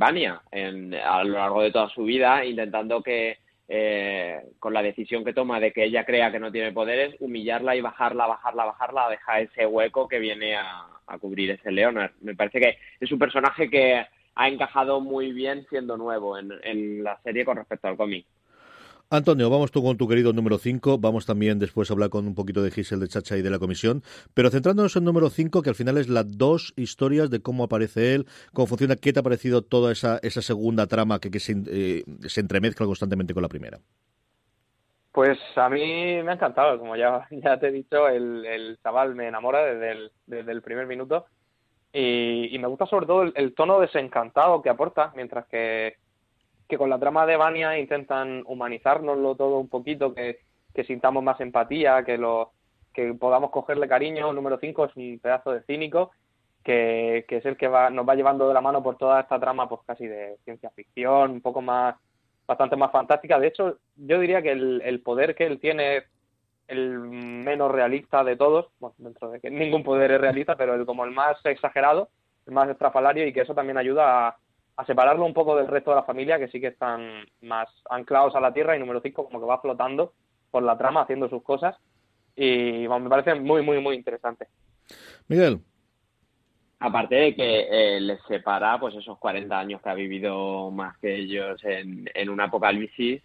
en, a lo largo de toda su vida, intentando que eh, con la decisión que toma de que ella crea que no tiene poderes, humillarla y bajarla, bajarla, bajarla, deja ese hueco que viene a, a cubrir ese Leonard. Me parece que es un personaje que ha encajado muy bien siendo nuevo en, en la serie con respecto al cómic. Antonio, vamos tú con tu querido número 5. Vamos también después a hablar con un poquito de Giselle de Chacha y de la comisión. Pero centrándonos en número 5, que al final es las dos historias de cómo aparece él, cómo funciona, qué te ha parecido toda esa, esa segunda trama que, se, eh, entremezcla constantemente con la primera. Pues a mí me ha encantado, como ya, ya te he dicho, el, el chaval me enamora desde el, desde el primer minuto y, me gusta sobre todo el, tono desencantado que aporta, mientras que, que con la trama de Vania intentan humanizárnoslo todo un poquito, que, sintamos más empatía, que, lo, que podamos cogerle cariño. Número 5 es un pedazo de cínico que, que es el que va, nos va llevando de la mano por toda esta trama pues casi de ciencia ficción, un poco más bastante más fantástica. De hecho, yo diría que el, el poder que él tiene el menos realista de todos, bueno, dentro de que ningún poder es realista, pero el, como el más exagerado, el más estrafalario y que eso también ayuda a, a separarlo un poco del resto de la familia, que sí que están más anclados a la tierra y número 5 como que va flotando por la trama haciendo sus cosas y me parece muy, muy, muy interesante. Miguel, Aparte de que eh, les separa pues esos 40 años que ha vivido más que ellos en, en un apocalipsis,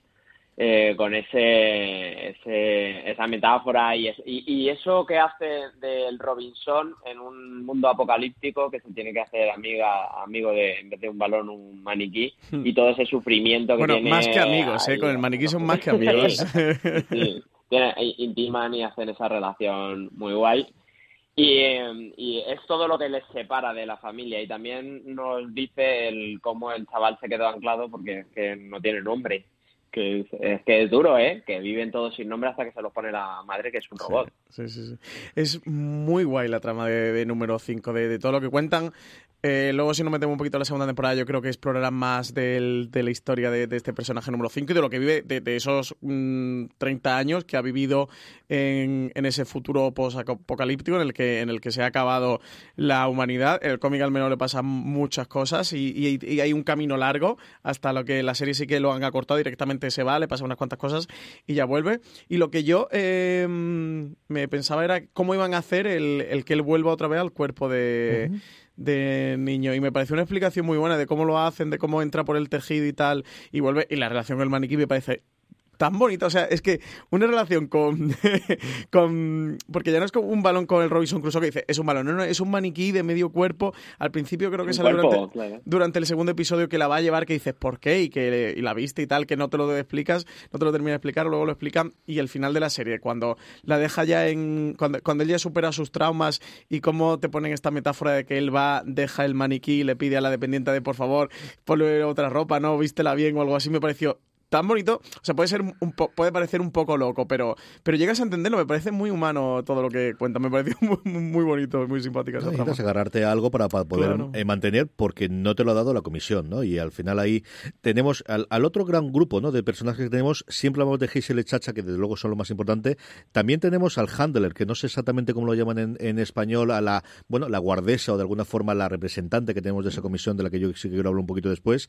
eh, con ese, ese, esa metáfora y, y, eso que hace del Robinson en un mundo apocalíptico que se tiene que hacer amiga, amigo de, en vez de un balón, un maniquí hmm. y todo ese sufrimiento que bueno, más que amigos, ¿eh? con el maniquí son más que amigos. sí, intiman y hacen esa relación muy guay. Y, em, y, es todo lo que les separa de la familia y también nos dice el cómo el chaval se quedó anclado porque es que no tiene nombre. Que es, que es duro, ¿eh? Que viven todos sin nombre hasta que se los pone la madre, que es un robot. Sí, sí, sí. Es muy guay la trama de, número 5, de, de, todo lo que cuentan. Eh, luego, si nos metemos un poquito en la segunda temporada, yo creo que explorarán más de la historia de, este personaje número 5 y de lo que vive de, esos 30 mm, años que ha vivido en, ese futuro post-apocalíptico en, el que, en el que se ha acabado la humanidad. El cómic al menos le pasan muchas cosas y, hay un camino largo hasta lo que la serie sí que lo han acortado directamente se va, le pasa unas cuantas cosas y ya vuelve. Y lo que yo em, me pensaba era cómo iban a hacer el, que él vuelva otra vez al cuerpo de de niño. Y me pareció una explicación muy buena de cómo lo hacen, de cómo entra por el tejido y tal y vuelve y la relación con el maniquí me parece tan bonita. O sea, es que una relación con, con. Porque ya no es como un balón con el Robinson Crusoe que dice, es un balón, no, no, es un maniquí de medio cuerpo. Al principio creo que sale durante, durante, el segundo episodio que la va a llevar, que dices por qué y que y la viste y tal, que no te lo explicas, no te lo termina de explicar, luego lo explican. Y el final de la serie, cuando la deja ya en. Cuando, cuando él ya supera sus traumas y cómo te ponen esta metáfora de que él va, deja el maniquí y le pide a la dependiente de por favor, ponle otra ropa, no, vístela bien o algo así, me pareció tan bonito, o sea, puede ser un puede parecer un poco loco, pero pero llegas a entenderlo, me parece muy humano todo lo que cuenta, me pareció muy, muy bonito, muy simpática esa Necesitas agarrarte a algo para, poder eh, mantener porque no te lo ha dado la comisión, ¿no? Y al final ahí tenemos al, otro gran grupo, ¿no? De personajes que tenemos, siempre hablamos de Giselle Chacha, que desde luego son lo más importante, también tenemos al handler, que no sé exactamente cómo lo llaman en, en español, a la, bueno, la guardesa o de alguna forma la representante que tenemos de esa comisión, de la que yo sí quiero hablar un poquito después.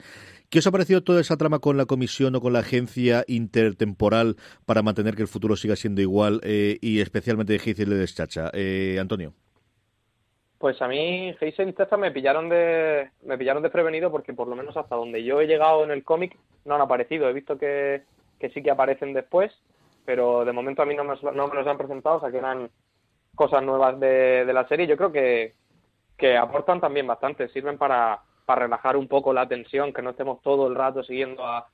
¿Qué os ha parecido toda esa trama con la comisión o con la agencia intertemporal para mantener que el futuro siga siendo igual eh, y especialmente de Heisel de Deschacha. Eh, Antonio. Pues a mí Heisel y me pillaron de me pillaron desprevenido porque por lo menos hasta donde yo he llegado en el cómic no han aparecido. He visto que, que sí que aparecen después, pero de momento a mí no me, no me los han presentado, o sea que eran cosas nuevas de, de la serie. Yo creo que, que aportan también bastante, sirven para, para relajar un poco la tensión, que no estemos todo el rato siguiendo a,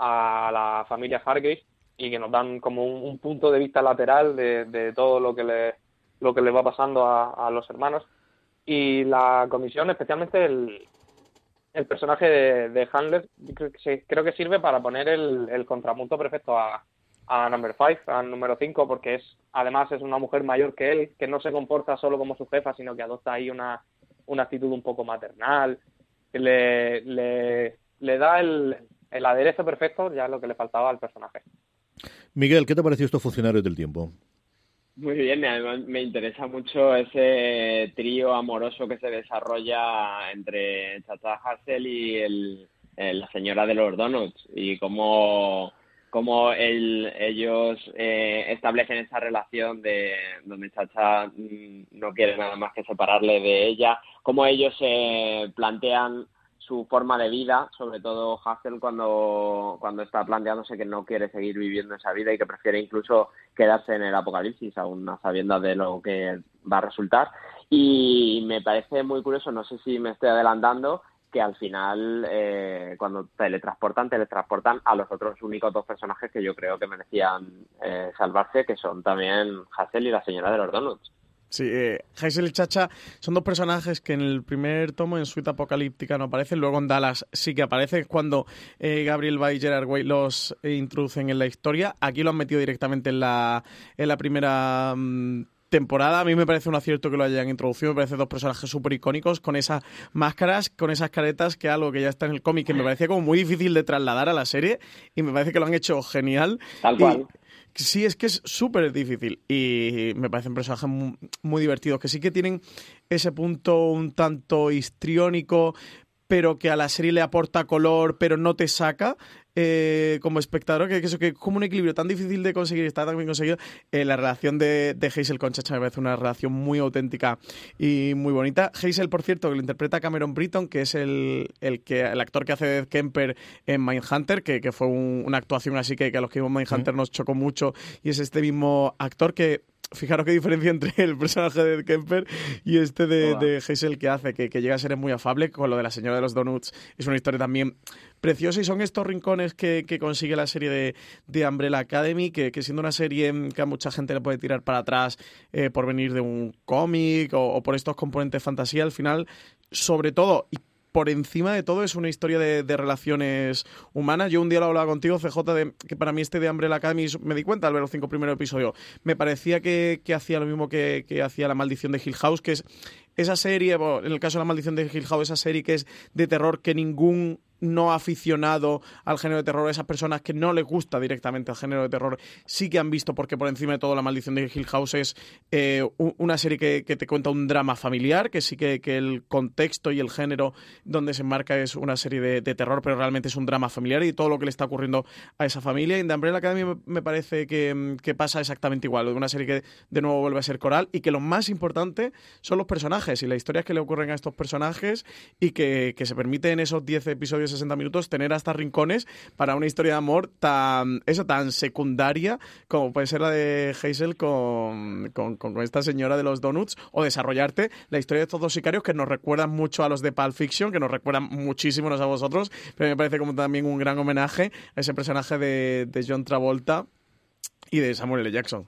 a la familia Hargreaves y que nos dan como un, punto de vista lateral de, todo lo que le lo que le va pasando a, los hermanos. Y la comisión especialmente el, el personaje de, Handler creo que, sirve para poner el, el contrapunto perfecto a, a Number 5, a número 5, porque es además es una mujer mayor que él, que no se comporta solo como su jefa, sino que adopta ahí una, una actitud un poco maternal, le, le, le da el, el aderezo perfecto ya es lo que le faltaba al personaje. Miguel, ¿qué te pareció estos funcionarios del tiempo? Muy bien, además me interesa mucho ese trío amoroso que se desarrolla entre Chacha Hassel y el, la señora de los donuts y cómo, cómo ellos eh, establecen esa relación de donde Chacha mm, no quiere nada más que separarle de ella, cómo ellos se plantean su forma de vida, sobre todo Hassel cuando, cuando está planteándose que no quiere seguir viviendo esa vida y que prefiere incluso quedarse en el apocalipsis, aún a sabiendas de lo que va a resultar. Y me parece muy curioso, no sé si me estoy adelantando, que al final, eh, cuando teletransportan, teletransportan a los otros únicos dos personajes que yo creo que merecían eh, salvarse, que son también Hassel y la señora de los donuts. Sí, eh, Hazel y Chacha son dos personajes que en el primer tomo en Suite Apocalíptica no aparecen, luego en Dallas sí que aparecen cuando eh, Gabriel Bay y Gerard Way los introducen en la historia. Aquí lo han metido directamente en la, en la primera mm, temporada. A mí me parece un acierto que lo hayan introducido. Me parece dos personajes súper icónicos con esas máscaras, con esas caretas, que algo que ya está en el cómic que me parecía como muy difícil de trasladar a la serie y me parece que lo han hecho genial. Tal cual. Sí, es que es súper difícil y me parecen personajes muy, divertidos, que sí que tienen ese punto un tanto histriónico, pero que a la serie le aporta color, pero no te saca. Eh, como espectador, que, eso que es como un equilibrio tan difícil de conseguir, está tan bien conseguido. Eh, la relación de, de, Hazel con Chacha me parece una relación muy auténtica y muy bonita. Hazel, por cierto, que lo interpreta Cameron Britton, que es el, el, que, el actor que hace de Kemper en Mindhunter, que, que fue una actuación así que, a los que vimos Mindhunter nos chocó mucho, y es este mismo actor que fijaros qué diferencia entre el personaje de Kemper y este de, de Hazel que hace, que, que, llega a ser muy afable con lo de la señora de los donuts. Es una historia también preciosa y son estos rincones que, que consigue la serie de, de Umbrella Academy, que, que, siendo una serie que a mucha gente le puede tirar para atrás eh, por venir de un cómic o, o, por estos componentes fantasía, al final, sobre todo, y por encima de todo es una historia de, relaciones humanas. Yo un día lo hablaba contigo, CJ, de que para mí este de Umbrella Academy, me di cuenta al ver los cinco primeros episodios, me parecía que, hacía lo mismo que, que, hacía La Maldición de Hill House, que es esa serie, en el caso de La Maldición de Hill House, esa serie que es de terror que ningún no aficionado al género de terror, esas personas que no les gusta directamente el género de terror, sí que han visto, porque por encima de todo La Maldición de Hill House es eh, una serie que, que, te cuenta un drama familiar, que sí que, que, el contexto y el género donde se enmarca es una serie de, terror, pero realmente es un drama familiar y todo lo que le está ocurriendo a esa familia. En The Umbrella Academy me, parece que, que, pasa exactamente igual, una serie que de nuevo vuelve a ser coral y que lo más importante son los personajes y las historias que le ocurren a estos personajes y que, que se permite en esos 10 episodios 60 minutos tener hasta rincones para una historia de amor tan eso tan secundaria como puede ser la de Hazel con, con, con, esta señora de los donuts o desarrollarte la historia de estos dos sicarios que nos recuerdan mucho a los de Pulp Fiction, que nos recuerdan muchísimo a vosotros, pero me parece como también un gran homenaje a ese personaje de, de John Travolta y de Samuel L. Jackson.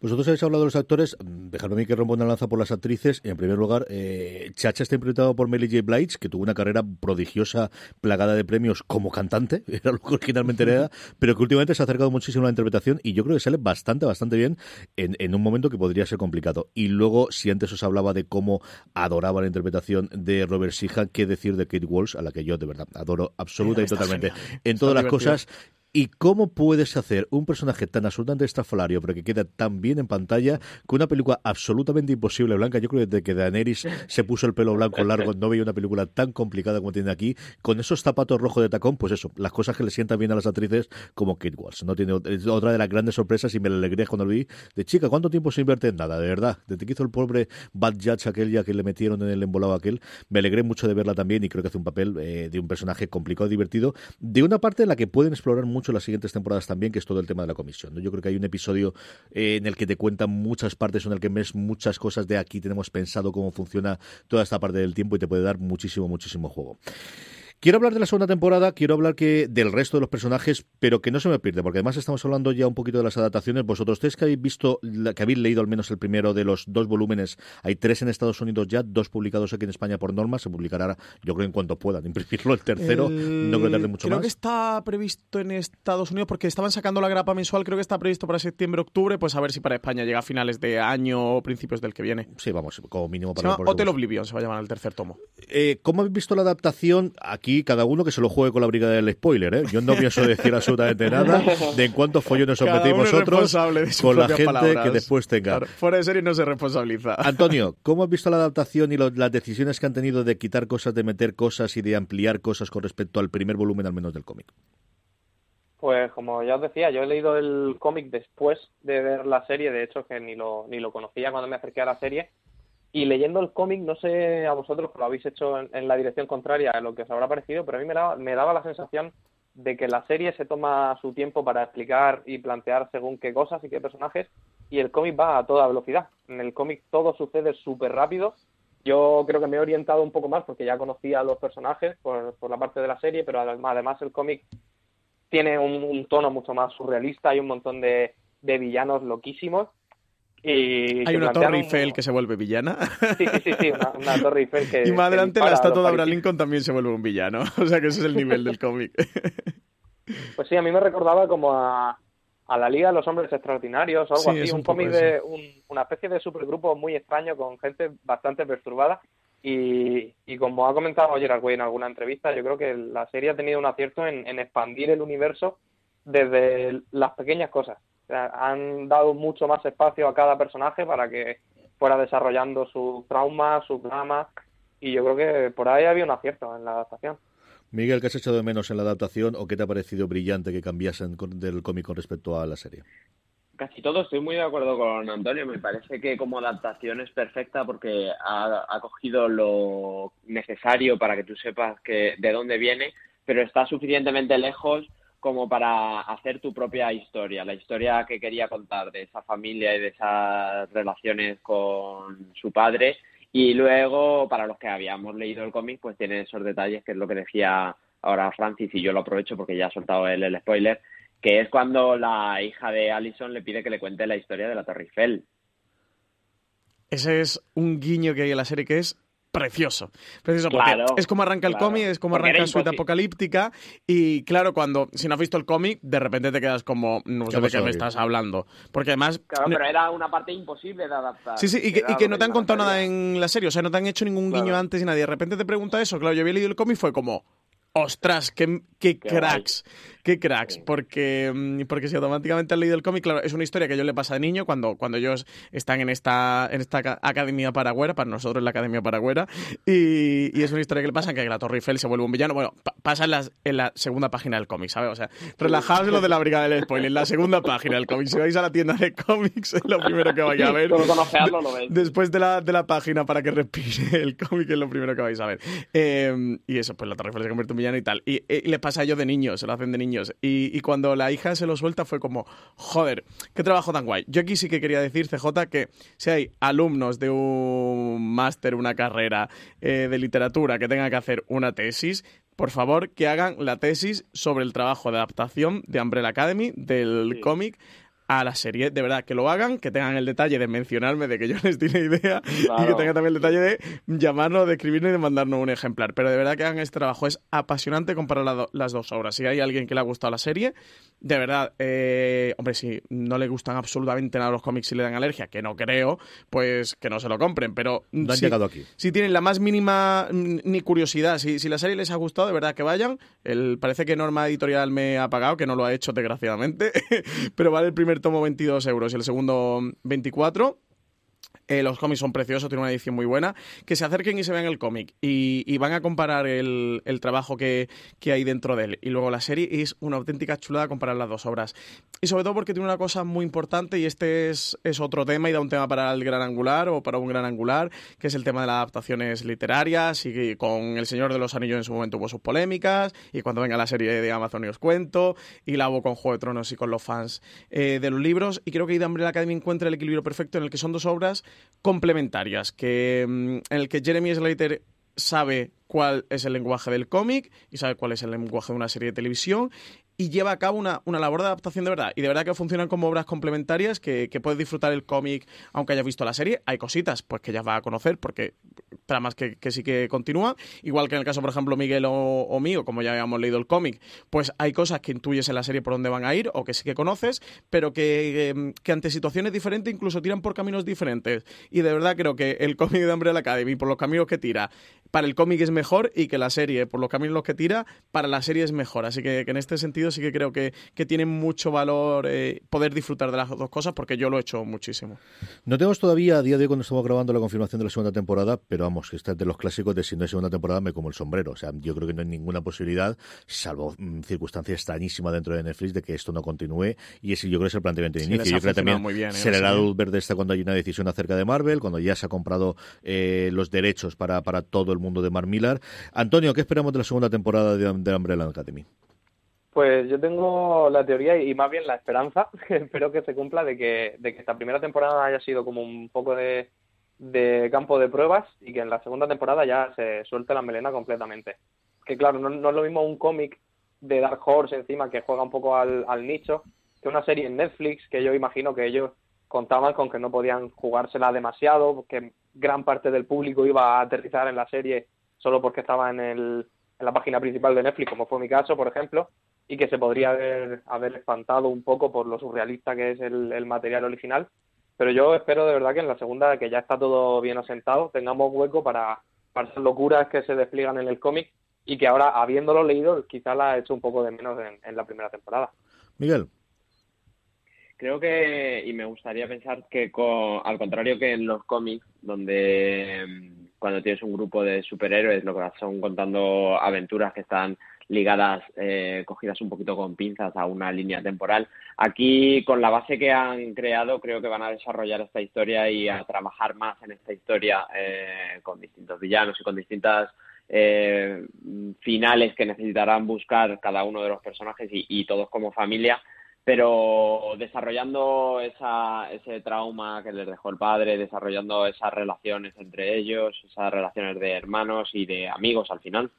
Vosotros habéis hablado de los actores, dejadme a mí que rompa una lanza por las actrices. En primer lugar, eh, Chacha está interpretado por Melly J. Blige, que tuvo una carrera prodigiosa, plagada de premios como cantante, era lo que originalmente era, pero que últimamente se ha acercado muchísimo a la interpretación y yo creo que sale bastante, bastante bien en, en un momento que podría ser complicado. Y luego, si antes os hablaba de cómo adoraba la interpretación de Robert Sheehan, qué decir de Kate Walsh, a la que yo de verdad adoro absoluta y totalmente genial. en todas está las divertido. cosas ¿Y cómo puedes hacer un personaje tan absolutamente estrafalario, pero que queda tan bien en pantalla, con una película absolutamente imposible blanca? Yo creo que desde que Daenerys se puso el pelo blanco largo, no veía una película tan complicada como tiene aquí. Con esos zapatos rojos de tacón, pues eso, las cosas que le sientan bien a las actrices, como Kate Walsh. No tiene otra de las grandes sorpresas y me la alegré cuando lo vi. De chica, ¿cuánto tiempo se invierte en nada? De verdad. Desde que hizo el pobre Bad Judge aquel ya que le metieron en el embolado aquel, me alegré mucho de verla también y creo que hace un papel eh, de un personaje complicado y divertido, de una parte en la que pueden explorar mucho mucho las siguientes temporadas también, que es todo el tema de la comisión. Yo creo que hay un episodio eh, en el que te cuentan muchas partes, en el que ves muchas cosas de aquí tenemos pensado cómo funciona toda esta parte del tiempo y te puede dar muchísimo, muchísimo juego. Quiero hablar de la segunda temporada, quiero hablar que del resto de los personajes, pero que no se me pierde, porque además estamos hablando ya un poquito de las adaptaciones. Vosotros tres que habéis visto, que habéis leído al menos el primero de los dos volúmenes, hay tres en Estados Unidos ya, dos publicados aquí en España por norma, se publicará, yo creo, en cuanto puedan imprimirlo el tercero, el... no creo que tarde mucho creo más. Creo que está previsto en Estados Unidos, porque estaban sacando la grapa mensual, creo que está previsto para septiembre-octubre, pues a ver si para España llega a finales de año o principios del que viene. Sí, vamos, como mínimo para... Se llama Hotel Oblivion, se va a llamar el tercer tomo. Eh, ¿Cómo habéis visto la adaptación? Aquí cada uno que se lo juegue con la brigada del spoiler, ¿eh? Yo no pienso decir absolutamente nada de en cuántos follones os metimos nosotros con la gente palabras. que después tenga. Claro, fuera de serie no se responsabiliza. Antonio, ¿cómo has visto la adaptación y lo, las decisiones que han tenido de quitar cosas, de meter cosas y de ampliar cosas con respecto al primer volumen al menos del cómic? Pues como ya os decía, yo he leído el cómic después de ver la serie, de hecho que ni lo, ni lo conocía cuando me acerqué a la serie, Y leyendo el cómic, no sé a vosotros, que lo habéis hecho en, la dirección contraria a lo que os habrá parecido, pero a mí me daba, me daba la sensación de que la serie se toma su tiempo para explicar y plantear según qué cosas y qué personajes, y el cómic va a toda velocidad. En el cómic todo sucede súper rápido. Yo creo que me he orientado un poco más porque ya conocía a los personajes por, la parte de la serie, pero además el cómic tiene un, tono mucho más surrealista, hay un montón de, villanos loquísimos. Y Hay una Torre Eiffel que se vuelve villana. Sí, sí, sí, una, Torre Eiffel que. y más adelante la estatua de Abraham Lincoln también se vuelve un villano. O sea que ese es el nivel del cómic. Pues sí, a mí me recordaba como a, a la Liga de los Hombres Extraordinarios o algo así, un, cómic de una especie de supergrupo muy extraño con gente bastante perturbada y, y como ha comentado Gerard Way en alguna entrevista, yo creo que la serie ha tenido un acierto en, expandir el universo desde las pequeñas cosas. Han dado mucho más espacio a cada personaje para que fuera desarrollando sus traumas, sus dramas y yo creo que por ahí había un acierto en la adaptación. Miguel, ¿qué has echado de menos en la adaptación o qué te ha parecido brillante que cambiasen del cómic con respecto a la serie? Casi todo, estoy muy de acuerdo con Antonio. Me parece que como adaptación es perfecta porque ha, cogido lo necesario para que tú sepas que de dónde viene, pero está suficientemente lejos como para hacer tu propia historia, la historia que quería contar de esa familia y de esas relaciones con su padre y luego, para los que habíamos leído el cómic, pues tiene esos detalles, que es lo que decía ahora Francis, y yo lo aprovecho porque ya ha soltado él el spoiler, que es cuando la hija de Allison le pide que le cuente la historia de la Torre Eiffel. Ese es un guiño que hay en la serie que es precioso. Precioso porque es como arranca el cómic, es como arranca la suite apocalíptica y claro, cuando si no has visto el cómic, de repente te quedas como no sé de qué me estás hablando. Porque además Claro, pero era una parte imposible de adaptar. Sí, sí, y que, no te han contado nada en la serie, o sea, no te han hecho ningún guiño antes y nadie. De repente te pregunta eso, claro, yo había leído el cómic y fue como ostras, qué, qué, cracks. Qué cracks, porque, mm, porque si automáticamente han leído el cómic, claro, es una historia que yo le pasa de niño cuando, cuando ellos están en esta, en esta academia paragüera, para nosotros la academia paragüera, y, y es una historia que le pasa que la Torre Eiffel se vuelve un villano. Bueno, pasa en, en, la segunda página del cómic, ¿sabes? O sea, relajaos lo de la brigada del spoiler, en la segunda página del cómic. Si vais a la tienda de cómics, es lo primero que vais a ver. Después de la, de la página para que respire el cómic, es lo primero que vais a ver. Eh, y eso, pues la Torre Eiffel se convierte en villano y tal. Y, y, le pasa a yo de niño, se lo hacen de y, cuando la hija se lo suelta fue como, joder, qué trabajo tan guay. Yo aquí sí que quería decir, CJ, que si hay alumnos de un máster, una carrera eh, de literatura que tengan que hacer una tesis, por favor, que hagan la tesis sobre el trabajo de adaptación de Umbrella Academy, del cómic, a la serie. De verdad, que lo hagan, que tengan el detalle de mencionarme de que yo les di la idea y que tengan también el detalle de llamarnos, de escribirnos y de mandarnos un ejemplar. Pero de verdad que hagan este trabajo. Es apasionante comparar las dos obras. Si hay alguien que le ha gustado la serie, de verdad, eh, hombre, si no le gustan absolutamente nada los cómics y le dan alergia, que no creo, pues que no se lo compren. Pero no han llegado aquí. si tienen la más mínima ni curiosidad, si, si la serie les ha gustado, de verdad que vayan. El, parece que Norma Editorial me ha pagado, que no lo ha hecho desgraciadamente, pero vale el primer tomo 22 euros y el segundo 24. Eh, los cómics son preciosos, tienen una edición muy buena. Que se acerquen y se vean el cómic y, van a comparar el, trabajo que, hay dentro de él. Y luego la serie es una auténtica chulada comparar las dos obras. Y sobre todo porque tiene una cosa muy importante y este es, otro tema y da un tema para el gran angular o para un gran angular, que es el tema de las adaptaciones literarias y con El Señor de los Anillos en su momento hubo sus polémicas y cuando venga la serie de Amazon y os cuento y la hubo con Juego de Tronos y con los fans eh, de los libros y creo que Ida Umbrella Academy encuentra el equilibrio perfecto en el que son dos obras complementarias, que, mm, en el que Jeremy Slater sabe cuál es el lenguaje del cómic y sabe cuál es el lenguaje de una serie de televisión y lleva a cabo una, una, labor de adaptación de verdad. Y de verdad que funcionan como obras complementarias que, puedes disfrutar el cómic aunque hayas visto la serie. Hay cositas pues que ya vas a conocer porque tramas que, que, sí que continúan. Igual que en el caso, por ejemplo, Miguel o, mío, como ya habíamos leído el cómic, pues hay cosas que intuyes en la serie por dónde van a ir o que sí que conoces, pero que, em, que ante situaciones diferentes incluso tiran por caminos diferentes. Y de verdad creo que el cómic de Umbrella Academy, por los caminos que tira, para el cómic es mejor y que la serie, por los caminos que tira, para la serie es mejor. Así que en este sentido sí que creo que, que tiene mucho valor eh, poder disfrutar de las dos cosas porque yo lo he hecho muchísimo. No tenemos todavía a día de hoy cuando estamos grabando la confirmación de la segunda temporada, pero vamos, que este es de los clásicos de si no es segunda temporada me como el sombrero. O sea, yo creo que no hay ninguna posibilidad, salvo mm, circunstancia extrañísima dentro de Netflix, de que esto no continúe. Y ese yo creo que es el planteamiento de inicio. Yo creo que también bien, ¿eh? será la luz verde esta cuando hay una decisión acerca de Marvel, cuando ya se ha comprado eh, los derechos para, para todo el mundo de Mark Millar. Antonio, ¿qué esperamos de la segunda temporada de, de Umbrella Academy? Pues yo tengo la teoría y más bien la esperanza, espero que se cumpla, de que, de que esta primera temporada haya sido como un poco de, de campo de pruebas y que en la segunda temporada ya se suelte la melena completamente. Que claro, no, no es lo mismo un cómic de Dark Horse encima que juega un poco al, al nicho que una serie en Netflix que yo imagino que ellos contaban con que no podían jugársela demasiado, que gran parte del público iba a aterrizar en la serie solo porque estaba en, el, en la página principal de Netflix, como fue mi caso, por ejemplo, y que se podría haber, haber espantado un poco por lo surrealista que es el, material original. Pero yo espero de verdad que en la segunda, que ya está todo bien asentado, tengamos hueco para, para esas locuras que se despliegan en el cómic y que ahora, habiéndolo leído, quizá la he hecho un poco de menos en, la primera temporada. Miguel. Creo que, y me gustaría pensar que al contrario que en los cómics, donde mm, cuando tienes un grupo de superhéroes, lo que son contando aventuras que están ligadas, eh, cogidas un poquito con pinzas a una línea temporal. Aquí, con la base que han creado, creo que van a desarrollar esta historia y a trabajar más en esta historia eh, con distintos villanos y con distintas eh, finales que necesitarán buscar cada uno de los personajes y, todos como familia pero desarrollando esa, ese trauma que les dejó el padre, desarrollando esas relaciones entre ellos, esas relaciones de hermanos y de amigos al final.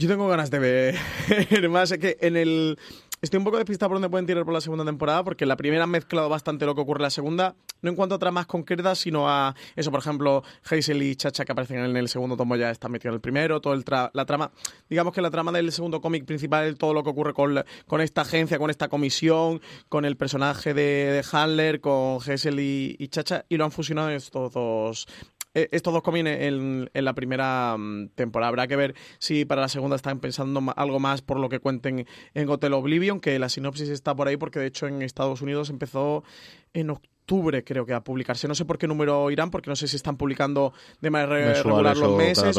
Yo tengo ganas de ver más. Es que en el. Estoy un poco despistado por dónde pueden tirar por la segunda temporada, porque la primera ha mezclado bastante lo que ocurre en la segunda, no en cuanto a tramas concretas, sino a eso, por ejemplo, Hazel y Chacha que aparecen en el segundo tomo ya están metidos en el primero, todo el la trama, digamos que la trama del segundo cómic principal todo lo que ocurre con, con esta agencia, con esta comisión, con el personaje de, de Handler, con Hazel y, y Chacha, y lo han fusionado en estos dos estos dos comen en, en, la primera mm, temporada. Habrá que ver si para la segunda están pensando algo más por lo que cuenten en Hotel Oblivion, que la sinopsis está por ahí porque de hecho en Estados Unidos empezó en octubre octubre, creo que a publicarse. No sé por qué número irán, porque no sé si están publicando de manera regular los meses,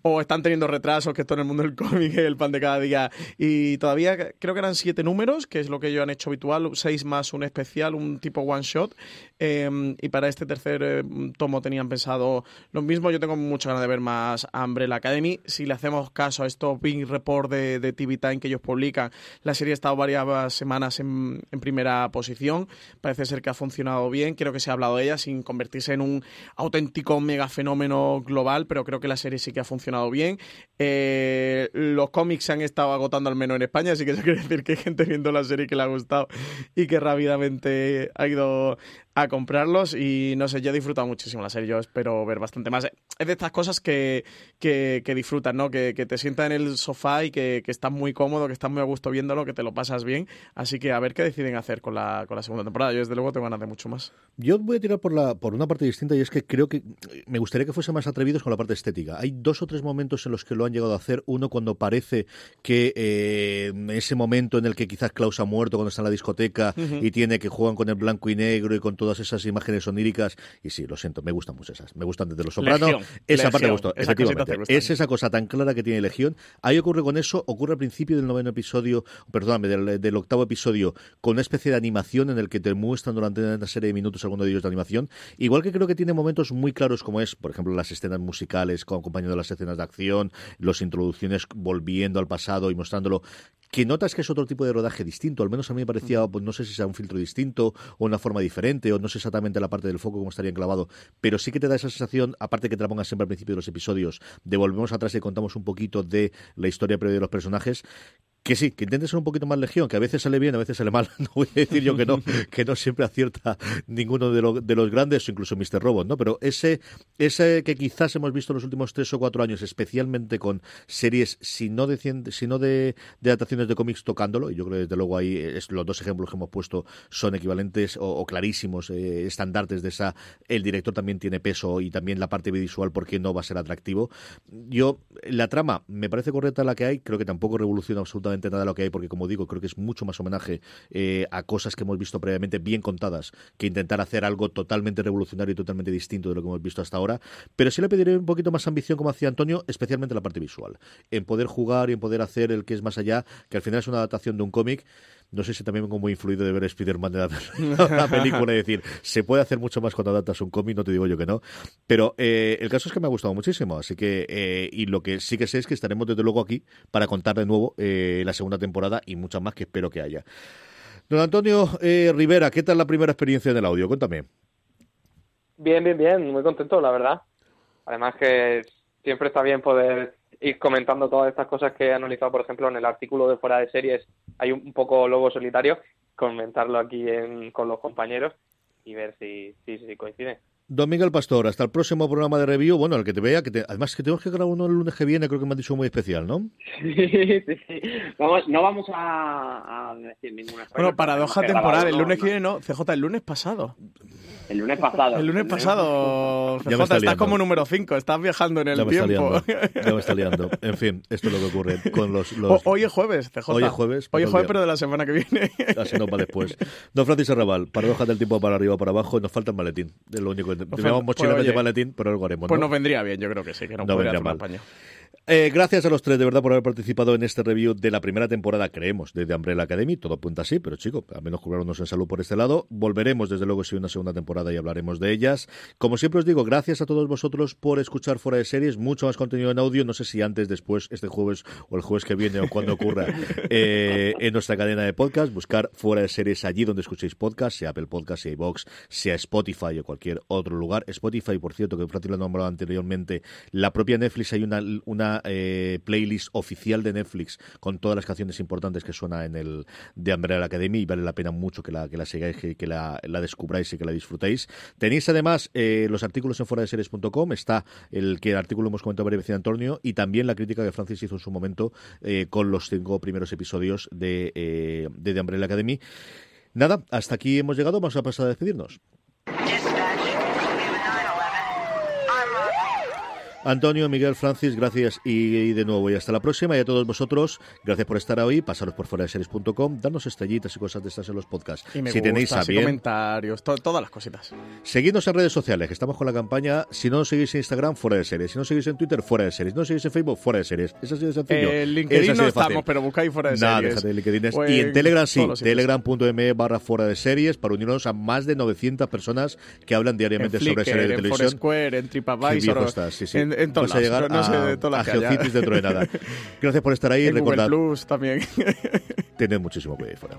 o están teniendo retrasos, que esto en el mundo del cómic el pan de cada día. Y todavía creo que eran siete números, que es lo que ellos han hecho habitual, seis más un especial, un tipo one shot. Em, y para este tercer eh, tomo tenían pensado lo mismo. Yo tengo mucha ganas de ver más Umbrella Academy. Si le hacemos caso a estos Big Report de, de TV Time que ellos publican, la serie ha estado varias semanas en, en primera posición. Parece ser que ha funcionado bien, creo que se ha hablado de ella sin convertirse en un auténtico mega fenómeno global, pero creo que la serie sí que ha funcionado bien. Eh, los cómics se han estado agotando al menos en España, así que eso quiere decir que hay gente viendo la serie que le ha gustado y que rápidamente ha ido a comprarlos y no sé, yo he disfrutado muchísimo la serie, yo espero ver bastante más. Es de estas cosas que, que, disfrutan, ¿no? Que, te sientas en el sofá y que, que, estás muy cómodo, que estás muy a gusto viéndolo, que te lo pasas bien. Así que a ver qué deciden hacer con la, con la segunda temporada. Yo desde luego tengo ganas de mucho más. Yo voy a tirar por, la, por una parte distinta y es que creo que me gustaría que fuese más atrevidos con la parte estética. Hay dos o tres momentos en los que lo han llegado a hacer. Uno cuando parece que eh, ese momento en el que quizás Klaus ha muerto cuando está en la discoteca y tiene que juegan con el blanco y negro y con todas esas imágenes oníricas. Y sí, lo siento, me gustan mucho esas. Me gustan desde Los Sopranos. Esa parte me gustó, efectivamente. Es esa cosa tan clara que tiene Legión. Ahí ocurre con eso, ocurre al principio del noveno episodio, perdóname, del, del octavo episodio, con una especie de animación en el que te muestran durante una serie de minutos alguno de ellos de animación. Igual que creo que tiene momentos muy claros como es, por ejemplo, las escenas musicales acompañando las escenas de acción, las introducciones volviendo al pasado y mostrándolo que notas que es otro tipo de rodaje distinto, al menos a mí me parecía, pues no sé si sea un filtro distinto o una forma diferente, o no sé exactamente la parte del foco como estaría enclavado, pero sí que te da esa sensación, aparte que te la pongas siempre al principio de los episodios, de volvemos atrás y contamos un poquito de la historia previa de los personajes, que sí, que intente ser un poquito más legión, que a veces sale bien, a veces sale mal. No voy a decir yo que no, que no siempre acierta ninguno de, de los grandes, incluso Mr. Robot, ¿no? Pero ese, ese que quizás hemos visto en los últimos tres o cuatro años, especialmente con series, si no de, de, adaptaciones de cómics tocándolo, y yo creo que desde luego ahí es, los dos ejemplos que hemos puesto son equivalentes o, clarísimos, eh, estandartes de esa. El director también tiene peso y también la parte visual, porque no va a ser atractivo. Yo, la trama me parece correcta la que hay, creo que tampoco revoluciona absolutamente nada lo que hay, porque como digo, creo que es mucho más homenaje eh, a cosas que hemos visto previamente bien contadas que intentar hacer algo totalmente revolucionario y totalmente distinto de lo que hemos visto hasta ahora. Pero sí le pediré un poquito más ambición, como hacía Antonio, especialmente en la parte visual, en poder jugar y en poder hacer el que es más allá, que al final es una adaptación de un cómic no sé si también vengo muy influido de ver Spider-Man de la, película y decir, se puede hacer mucho más cuando adaptas un cómic, no te digo yo que no. Pero eh, el caso es que me ha gustado muchísimo, así que, eh, y lo que sí que sé es que estaremos desde luego aquí para contar de nuevo eh, la segunda temporada y muchas más que espero que haya. Don Antonio Rivera, ¿qué tal la primera experiencia en el audio? Cuéntame. Bien, bien, bien, muy contento, la verdad. Además que siempre está bien poder ir comentando todas estas cosas que he analizado, por ejemplo, en el artículo de fuera de series hay un poco logo solitario, comentarlo aquí con los compañeros y ver si, si, si coincide. Don Miguel Pastor, hasta el próximo programa de review. Bueno, el que te vea, que además que tenemos que grabar uno el lunes que viene, creo que me han dicho muy especial, ¿no? Sí, sí, sí. Vamos, no vamos a, decir ninguna Bueno, paradoja temporal, el lunes que viene no, CJ, el lunes pasado. El lunes pasado. El lunes pasado, CJ, estás como número 5, estás viajando en el tiempo. ya me está liando. En fin, esto es lo que ocurre con los... hoy es jueves, CJ. Hoy es jueves. Hoy es jueves, pero de la semana que viene. Así no para después. Don Francis Arrabal, paradoja del tiempo para arriba o para abajo, nos falta el maletín, es lo único pues, tenemos mochila pues, de maletín, pero algo haremos. Pues nos vendría bien, yo creo que sí, que no, podría hacer España. Eh, gracias a los tres, de verdad, por haber participado en este review de la primera temporada, creemos, de The Umbrella Academy. Todo apunta así, pero chico, al menos curarnos en salud por este lado. Volveremos, desde luego, si una segunda temporada y hablaremos de ellas. Como siempre os digo, gracias a todos vosotros por escuchar Fuera de Series. Mucho más contenido en audio. No sé si antes, después, este jueves o el jueves que viene o cuando ocurra eh, en nuestra cadena de podcast. Buscar Fuera de Series allí donde escuchéis podcast, sea Apple Podcast, sea iVox, sea Spotify o cualquier otro lugar. Spotify, por cierto, que Francis lo ha nombrado anteriormente, la propia Netflix hay una, una eh, playlist oficial de Netflix con todas las canciones importantes que suena en el de Umbrella Academy y vale la pena mucho que la, que la sigáis, que, la, descubráis y que la disfrutéis. Tenéis además eh, los artículos en fuera de series.com, está el que el artículo hemos comentado breve de Antonio y también la crítica que Francis hizo en su momento eh, con los cinco primeros episodios de, de The Umbrella Academy. Nada, hasta aquí hemos llegado, vamos a pasar a despedirnos. Antonio, Miguel, Francis, gracias y, de nuevo y hasta la próxima. Y a todos vosotros, gracias por estar hoy. Pasaros por fuera de series.com, darnos estrellitas y cosas de estas en los podcasts. Y si tenéis a bien, comentarios, todas las cositas. Seguidnos en redes sociales, que estamos con la campaña. Si no seguís en Instagram, fuera de series. Si no seguís en Twitter, fuera de series. Si no seguís en Facebook, fuera de series. Es así de sencillo. En LinkedIn no estamos, pero buscáis fuera de Nada, series. de LinkedIn. Pues y en Telegram sí, telegram.me barra fuera de series para unirnos a más de 900 personas que hablan diariamente sobre series de televisión. En Foursquare, en TripAdvisor, sí, sí. en, en todos llegar no sé de todas a, a dentro de nada. Gracias por estar ahí. En Google Plus también. Tened muchísimo cuidado fuera.